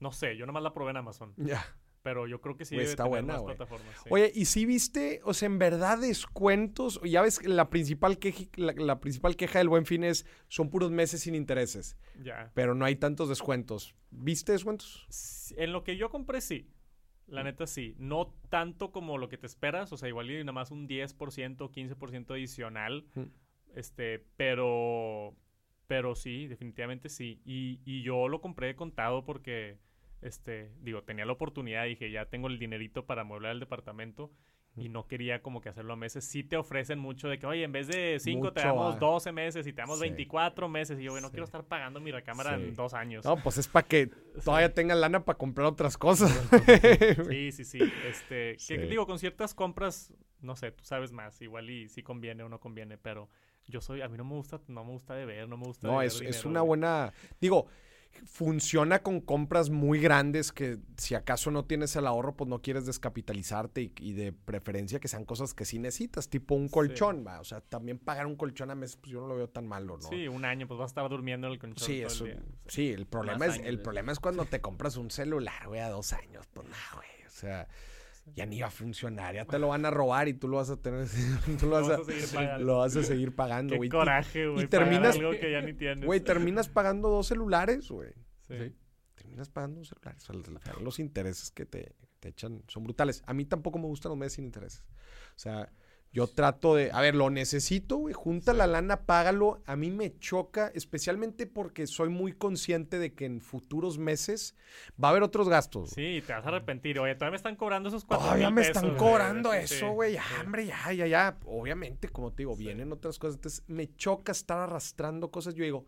no sé, yo nomás la probé en Amazon, Ya. pero yo creo que sí debe está tener buena, más güey. plataformas. sí. Oye, ¿y si viste, o sea, en verdad descuentos? Ya ves que la principal, queja, la, la principal queja del Buen Fin es, son puros meses sin intereses, ya. pero no hay tantos descuentos. ¿Viste descuentos? En lo que yo compré, sí. La neta, sí. No tanto como lo que te esperas. O sea, igual y nada más un 10%, 15% adicional. Mm. Este, pero... Pero sí, definitivamente sí. Y, y yo lo compré de contado porque, este, digo, tenía la oportunidad. Dije, ya tengo el dinerito para amueblar el departamento. Y no quería como que hacerlo a meses. Sí te ofrecen mucho de que, oye, en vez de 5 te damos ah. 12 meses y te damos Sí. 24 meses. Y yo, güey, no Sí. quiero estar pagando mi recámara Sí. en dos años. No, pues es para que todavía tengan lana para comprar otras cosas. Sí, sí, sí. Este, que digo, con ciertas compras, no sé, tú sabes más, igual y si conviene o no conviene, pero yo soy, a mí no me gusta, no me gusta de ver, no me gusta No, es, es una güey. buena. Digo, funciona con compras muy grandes que si acaso no tienes el ahorro, pues no quieres descapitalizarte y, y de preferencia que sean cosas que sí necesitas, tipo un Sí. colchón, va. O sea, también pagar un colchón a mes, pues yo no lo veo tan malo, ¿no? Sí, un año, pues vas a estar durmiendo en el colchón Sí, todo eso, el día. sí, el problema Más es, años, el problema es cuando te compras un celular, güey, a dos años. Pues no, güey. O sea, ya ni va a funcionar, ya te lo van a robar y tú lo vas a tener, tú lo vas a, lo vas a seguir pagando, Qué güey. Y- coraje, güey. pagar terminas- algo que ya ni tienes. Güey, terminas pagando dos celulares, güey. Sí. Terminas pagando dos celulares. O sea, los intereses que te, te echan son brutales. A mí tampoco me gustan los meses sin intereses. O sea, yo trato de, a ver, lo necesito, güey, junta la lana, págalo. A mí me choca, especialmente porque soy muy consciente de que en futuros meses va a haber otros gastos. güey. Sí, te vas a arrepentir. Oye, todavía me están cobrando esos cuatro Todavía me están cobrando eso, güey. Ya, sí. hombre, ya, ya, ya. Obviamente, como te digo, Sí. vienen otras cosas. Entonces, me choca estar arrastrando cosas. Yo digo,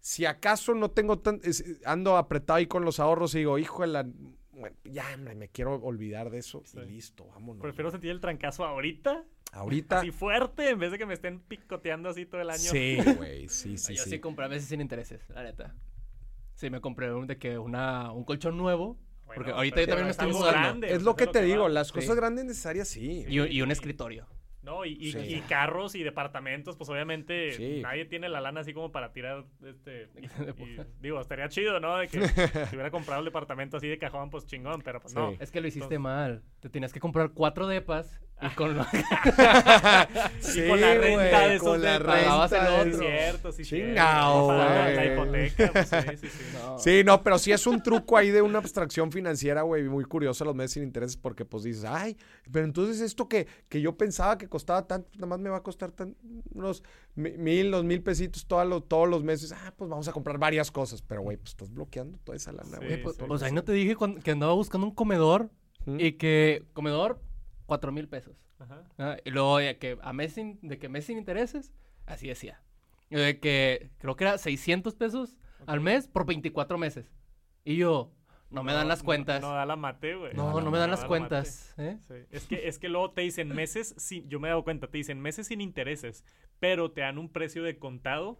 si acaso no tengo tan. es- ando apretado ahí con los ahorros y digo, hijo de la. Bueno, ya, hombre, me quiero olvidar de eso Sí. y listo, vámonos. Prefiero sentir el trancazo ahorita, Ahorita. así fuerte, en vez de que me estén picoteando así todo el año. Sí, güey, sí, sí, yo sí. sí compré a veces sin intereses, la neta. Sí, me compré un, de que una, un colchón nuevo. Bueno, porque ahorita yo también me es estoy mudando. grande, Es lo que te digo, va. las Sí. cosas grandes necesarias sí. Y, y un escritorio. No, y, y- Sí. y carros y departamentos, pues obviamente Sí. nadie tiene la lana así como para tirar este. y- De y- digo, estaría chido, ¿no? De que si hubiera comprado el departamento así de cajón, pues chingón, pero pues no. Es que lo hiciste Entonces- mal. Te tenías que comprar cuatro depas y con lo... Sí, con la renta güey, de esos con la depas. Pagabas el renta de otro. Sí, eso. cierto, sí, Chingao, cierto. La, hipoteca, pues sí, sí, sí. No. Sí, no, pero sí es un truco ahí de una abstracción financiera, güey, muy curioso los meses sin intereses porque pues dices, ay, pero entonces esto que, que yo pensaba que costaba tanto, nada más me va a costar tan, unos mi- mil, dos mil pesitos todos los, todos los meses, ah, pues vamos a comprar varias cosas, pero güey, pues estás bloqueando toda esa lana, Sí, güey. Oye, pues, sí. pues ahí no te dije que andaba buscando un comedor ¿Mm? y que comedor, cuatro mil pesos. Ajá. Ah, y luego de que a mes sin, de que mes sin intereses, así decía. Y De que creo que era 600 pesos al Ok. mes por 24 meses. Y yo, no me dan las no- cuentas. No, No, da la mate, güey. no, no, me dan no las da la cuentas. ¿eh? Sí. Es que, es que luego te dicen meses sin, yo me he dado cuenta, te dicen meses sin intereses, pero te dan un precio de contado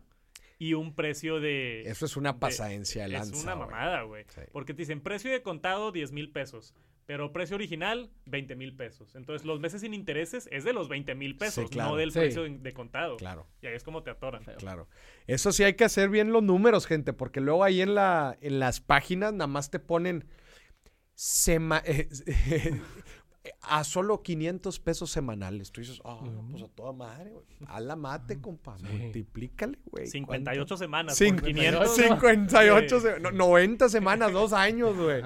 y un precio de... Eso es una de- pasadencia de lanza. Es una mamada, güey. Sí. Porque te dicen precio de contado 10 mil pesos. Pero precio original, 20 mil pesos. Entonces, los meses sin intereses es de los 20 mil pesos, claro. no del Sí. precio de, de contado. Claro. Y ahí es como te atoran. Feo. Claro. Eso sí hay que hacer bien los números, gente, porque luego ahí en, la, en las páginas nada más te ponen sema- eh, a solo 500 pesos semanales. Tú dices, ah, pues a toda madre, güey. A la mate, compa. Sí. Multiplícale, güey. 58 semanas Cin- por 500. 58, Sí. se- no, 90 semanas, dos años, güey.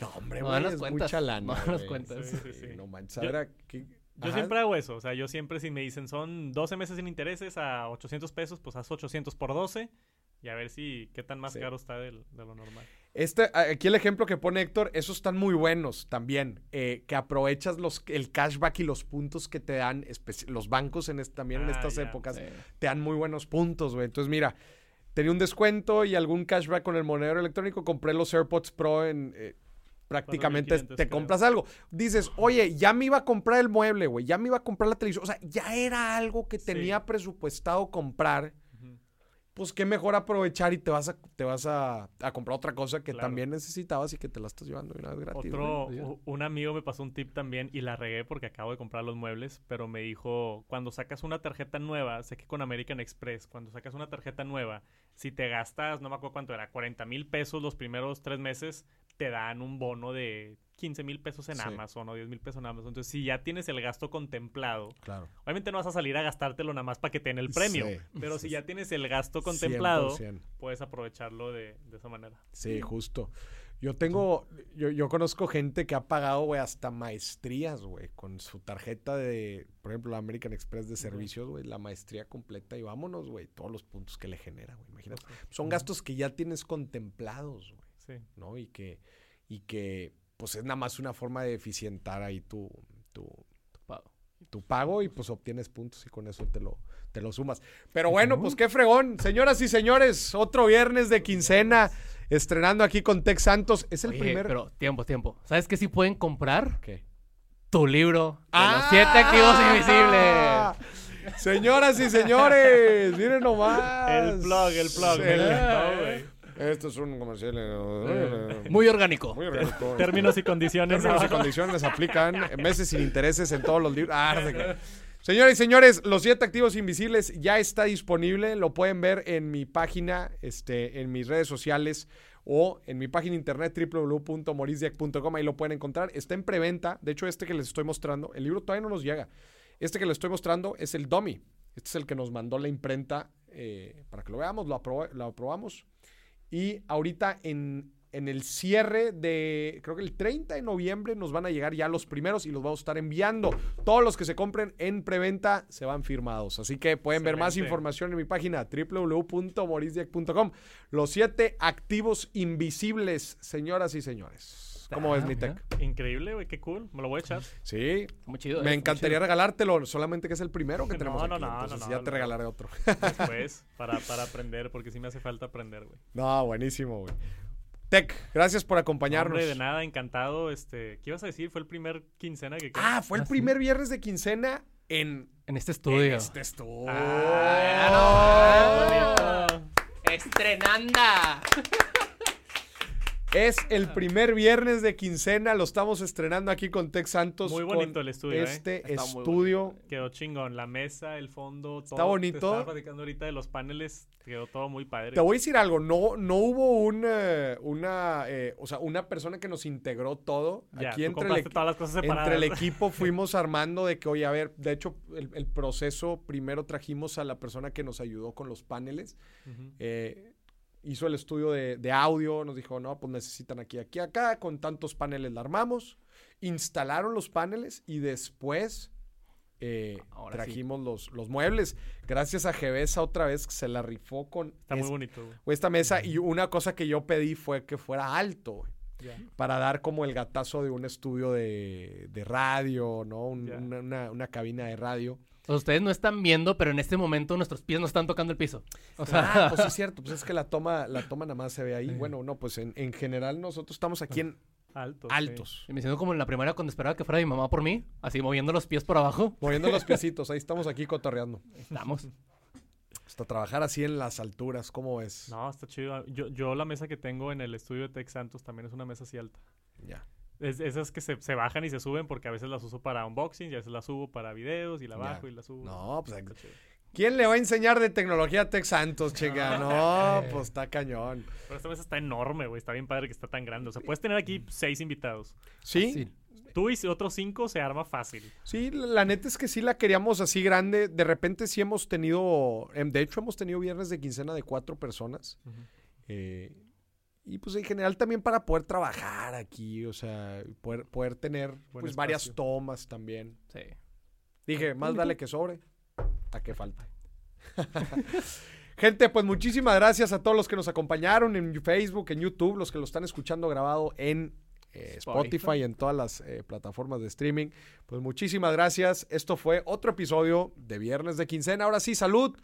No, hombre, No güey, las es cuentas, mucha lana. no cuentas. Sí, sí, sí. No manches, a Yo- aquí- Yo Ajá. siempre hago eso. O sea, yo siempre si me dicen son 12 meses sin intereses a 800 pesos, pues haz 800 por 12 y a ver si qué tan más Sí. caro está del- de lo normal. Este, aquí el ejemplo que pone Héctor, esos están muy buenos también, eh, que aprovechas los, el cashback y los puntos que te dan, los bancos en también en Ah, estas épocas, te dan muy buenos puntos, güey. Entonces, mira, tenía un descuento y algún cashback con el monedero electrónico, compré los AirPods Pro en... eh, prácticamente 4,500 te creo. compras algo. Dices, oye, ya me iba a comprar el mueble, güey, ya me iba a comprar la televisión. O sea, ya era algo que Sí. tenía presupuestado comprar. Pues qué mejor aprovechar y te vas a, te vas a, a comprar otra cosa que Claro. también necesitabas y que te la estás llevando una vez gratis. Otro, un amigo me pasó un tip también y la regué porque acabo de comprar los muebles, pero me dijo, cuando sacas una tarjeta nueva, sé que con American Express, cuando sacas una tarjeta nueva, si te gastas, no me acuerdo cuánto era, 40 mil pesos los primeros tres meses, te dan un bono de 15 mil pesos en Sí. Amazon o 10 mil pesos en Amazon. Entonces, si ya tienes el gasto contemplado, Claro. obviamente no vas a salir a gastártelo nada más para que te den el premio, Sí. pero si ya tienes el gasto contemplado, 100%. puedes aprovecharlo de, de esa manera. Sí, justo. Yo tengo, yo, yo conozco gente que ha pagado, güey, hasta maestrías, güey, con su tarjeta de, por ejemplo, la American Express de servicios, güey, la maestría completa y vámonos, güey, todos los puntos que le genera, güey, imagínate. Son gastos que ya tienes contemplados, güey. Sí. ¿no? Y que, y que pues es nada más una forma de eficientar ahí tu, tu, Pago. tu pago y pues obtienes puntos y con eso te lo, te lo sumas. Pero bueno, pues qué fregón. Señoras y señores, otro viernes de quincena estrenando aquí con Tex Santos. Es el Oye, primer... Pero tiempo, tiempo. ¿Sabes qué sí pueden comprar? ¿Qué? Tu libro de ¡Ah! los siete activos invisibles. Señoras y señores, miren nomás. El plug, el plug. Me encantó, güey. Esto es un comercial eh, Muy orgánico. muy orgánico. Términos y condiciones. Términos y condiciones aplican. Meses sin intereses en todos los libros. Ah, no sé qué. Señores y señores, los siete activos invisibles ya está disponible. Lo pueden ver en mi página, este, en mis redes sociales o en mi página internet www.morisdiac.com. Ahí lo pueden encontrar. Está en preventa. De hecho, este que les estoy mostrando, el libro todavía no nos llega. Este que les estoy mostrando es el Dummy. Este es el que nos mandó la imprenta eh, para que lo veamos, lo, aproba- lo aprobamos. Y ahorita en, en el cierre de, creo que el 30 de noviembre nos van a llegar ya los primeros y los vamos a estar enviando. Todos los que se compren en preventa se van firmados. Así que pueden ver más información en mi página www.morisdiac.com. Los siete activos invisibles, señoras y señores. ¿Cómo Ah, ves, mi mira. tech? Increíble, güey, qué cool. Me lo voy a echar. Sí, Muy chido. me eh, encantaría regalártelo, solamente que es el primero que No, tenemos no, aquí. no, no, entonces no, ya no, te no. regalaré otro. Después, para, para aprender, porque sí me hace falta aprender, güey. no, buenísimo, güey. Tech, gracias por acompañarnos. Hombre, de nada, encantado. Este, ¿Qué ibas a decir? Fue el primer quincena que... Ah, fue el ¿Ah, sí? primer viernes de quincena en, En este en estudio. este estudio. Ah, bonito. ¡Estrenanda! Es el primer viernes de quincena, lo estamos estrenando aquí con Tex Santos. Muy con bonito el estudio, ¿eh? Este estudio. Quedó chingón. La mesa, el fondo, todo. Está bonito. Te estaba platicando ahorita de los paneles. Quedó todo muy padre. Te voy a decir algo, no, no hubo una, una, eh, o sea, una persona que nos integró todo. Ya, aquí entre el, todas las cosas entre el equipo fuimos armando de que, oye, a ver, de hecho, el, el proceso, primero trajimos a la persona que nos ayudó con los paneles. Eh, hizo el estudio de, de audio, nos dijo, no, pues necesitan aquí, aquí, acá, con tantos paneles la armamos, instalaron los paneles y después eh, sí. trajimos los, los muebles. Gracias a Gevesa otra vez que se la rifó con Está muy bonito, güey. esta mesa y una cosa que yo pedí fue que fuera alto, güey, para dar como el gatazo de un estudio de, de radio, ¿no? Un- Ya. una, una- una cabina de radio. O sea, ustedes no están viendo, pero en este momento nuestros pies no están tocando el piso. O sea, Ah, pues es cierto, pues es que la toma, la toma nada más se ve ahí. Sí. Bueno, no, pues en, en general nosotros estamos aquí en Alto. sí. altos. me siento como en la primera cuando esperaba que fuera mi mamá por mí, así moviendo los pies por abajo. Moviendo los piecitos, ahí estamos aquí cotorreando. Estamos. Hasta trabajar así en las alturas, ¿cómo ves? No, está chido. Yo, yo la mesa que tengo en el estudio de Tech Santos también es una mesa así alta. Ya. Es- esas que se, se bajan y se suben porque a veces las uso para unboxing y a veces las subo para videos y la Ya. bajo y la subo. No, pues. ¿quién le va a enseñar de tecnología a Tech Santos, chica? No, pues está cañón. Pero esta mesa está enorme, güey. Está bien padre que está tan grande. O sea, puedes tener aquí seis invitados. ¿Sí? Tú y otros cinco se arma fácil. Sí, la neta es que sí la queríamos así grande. De repente sí hemos tenido, em, de hecho hemos tenido viernes de quincena de cuatro personas. Eh, y pues en general también para poder trabajar aquí, o sea, poder, poder tener Buen pues varias tomas también. Sí. Dije, más vale que sobre a que falte. Gente, pues muchísimas gracias a todos los que nos acompañaron en Facebook, en YouTube, los que lo están escuchando grabado en eh, Spotify, Spotify. en todas las eh, plataformas de streaming. Pues muchísimas gracias. Esto fue otro episodio de Viernes de Quincena. Ahora sí, salud.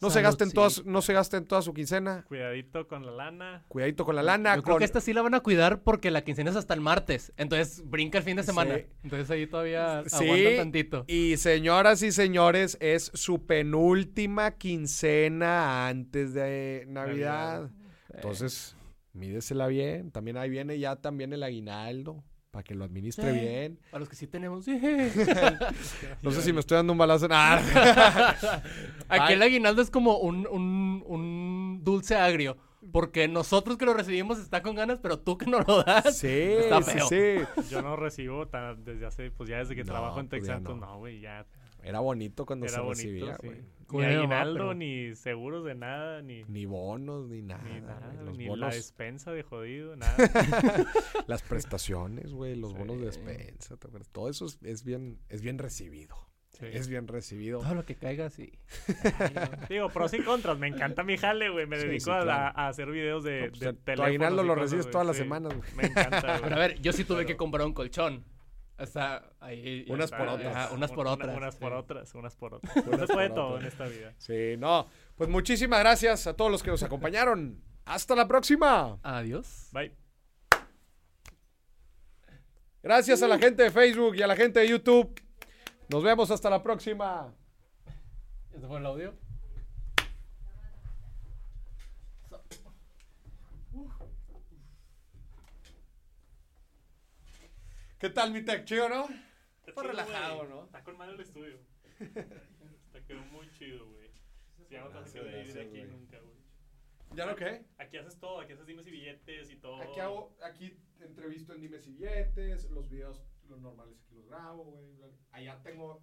No se gasten sí. todas, no se gasten toda su quincena. Cuidadito con la lana. Cuidadito con la lana. Yo creo que esta sí la van a cuidar porque la quincena es hasta el martes. Entonces brinca el fin de semana. Sí. Entonces ahí todavía Sí, aguantan tantito. Y señoras y señores, es su penúltima quincena antes de Navidad. Entonces, mídesela bien. También ahí viene ya también el aguinaldo para que lo administre Sí. bien. Para los que sí tenemos. sí. No sé si me estoy dando un balazo. Ah. Aquí el aguinaldo es como un, un, un dulce agrio. Porque nosotros que lo recibimos está con ganas, pero tú que no lo das. sí, Está feo. sí. Yo no recibo tan- desde hace, pues ya desde que No, trabajo en pues ya Santos. no. Güey, ya Era bonito cuando era se bonito. recibía, sí. Ni aguinaldo, pero- ni seguros de nada, ni, Ni bonos, ni nada. ni, nada, Los ni la despensa de jodido, nada. las prestaciones, güey, los bonos de despensa. ¿te acuerdas? Todo eso es, es bien, es bien recibido. Sí. Es bien recibido. Todo lo que caiga, sí. Digo, pros y contras. Me encanta mi jale, güey. Me Sí, dedico sí, a, claro. a hacer videos de, No, pues, de tu teléfonos aguinaldo lo recibes todas las semanas, güey. Me encanta, güey. Pero a ver, yo sí tuve Pero- que comprar un colchón. Sea, ahí. Unas Está- por otras. Ajá, unas por una- otras. Unas por otras, unas por otras. Unas puede por todo otras. en esta vida. Sí, no. Pues muchísimas gracias a todos los que nos acompañaron. Hasta la próxima. Adiós. Bye. Gracias a la gente de Facebook y a la gente de YouTube. Nos vemos hasta la próxima. ¿Ese fue el audio? ¿Qué tal, mi tech? ¿Chido, no? Está chido, relajado. ¿no? Está con madre el estudio. Está quedó muy chido, güey. Ya no te vas a Gracias, querer ir gracias, aquí nunca, güey. ¿Ya lo qué? Aquí haces todo, aquí haces dimes y billetes y todo. Aquí hago, aquí entrevisto en Dimes y Billetes, los videos, los normales aquí los grabo, güey. Allá tengo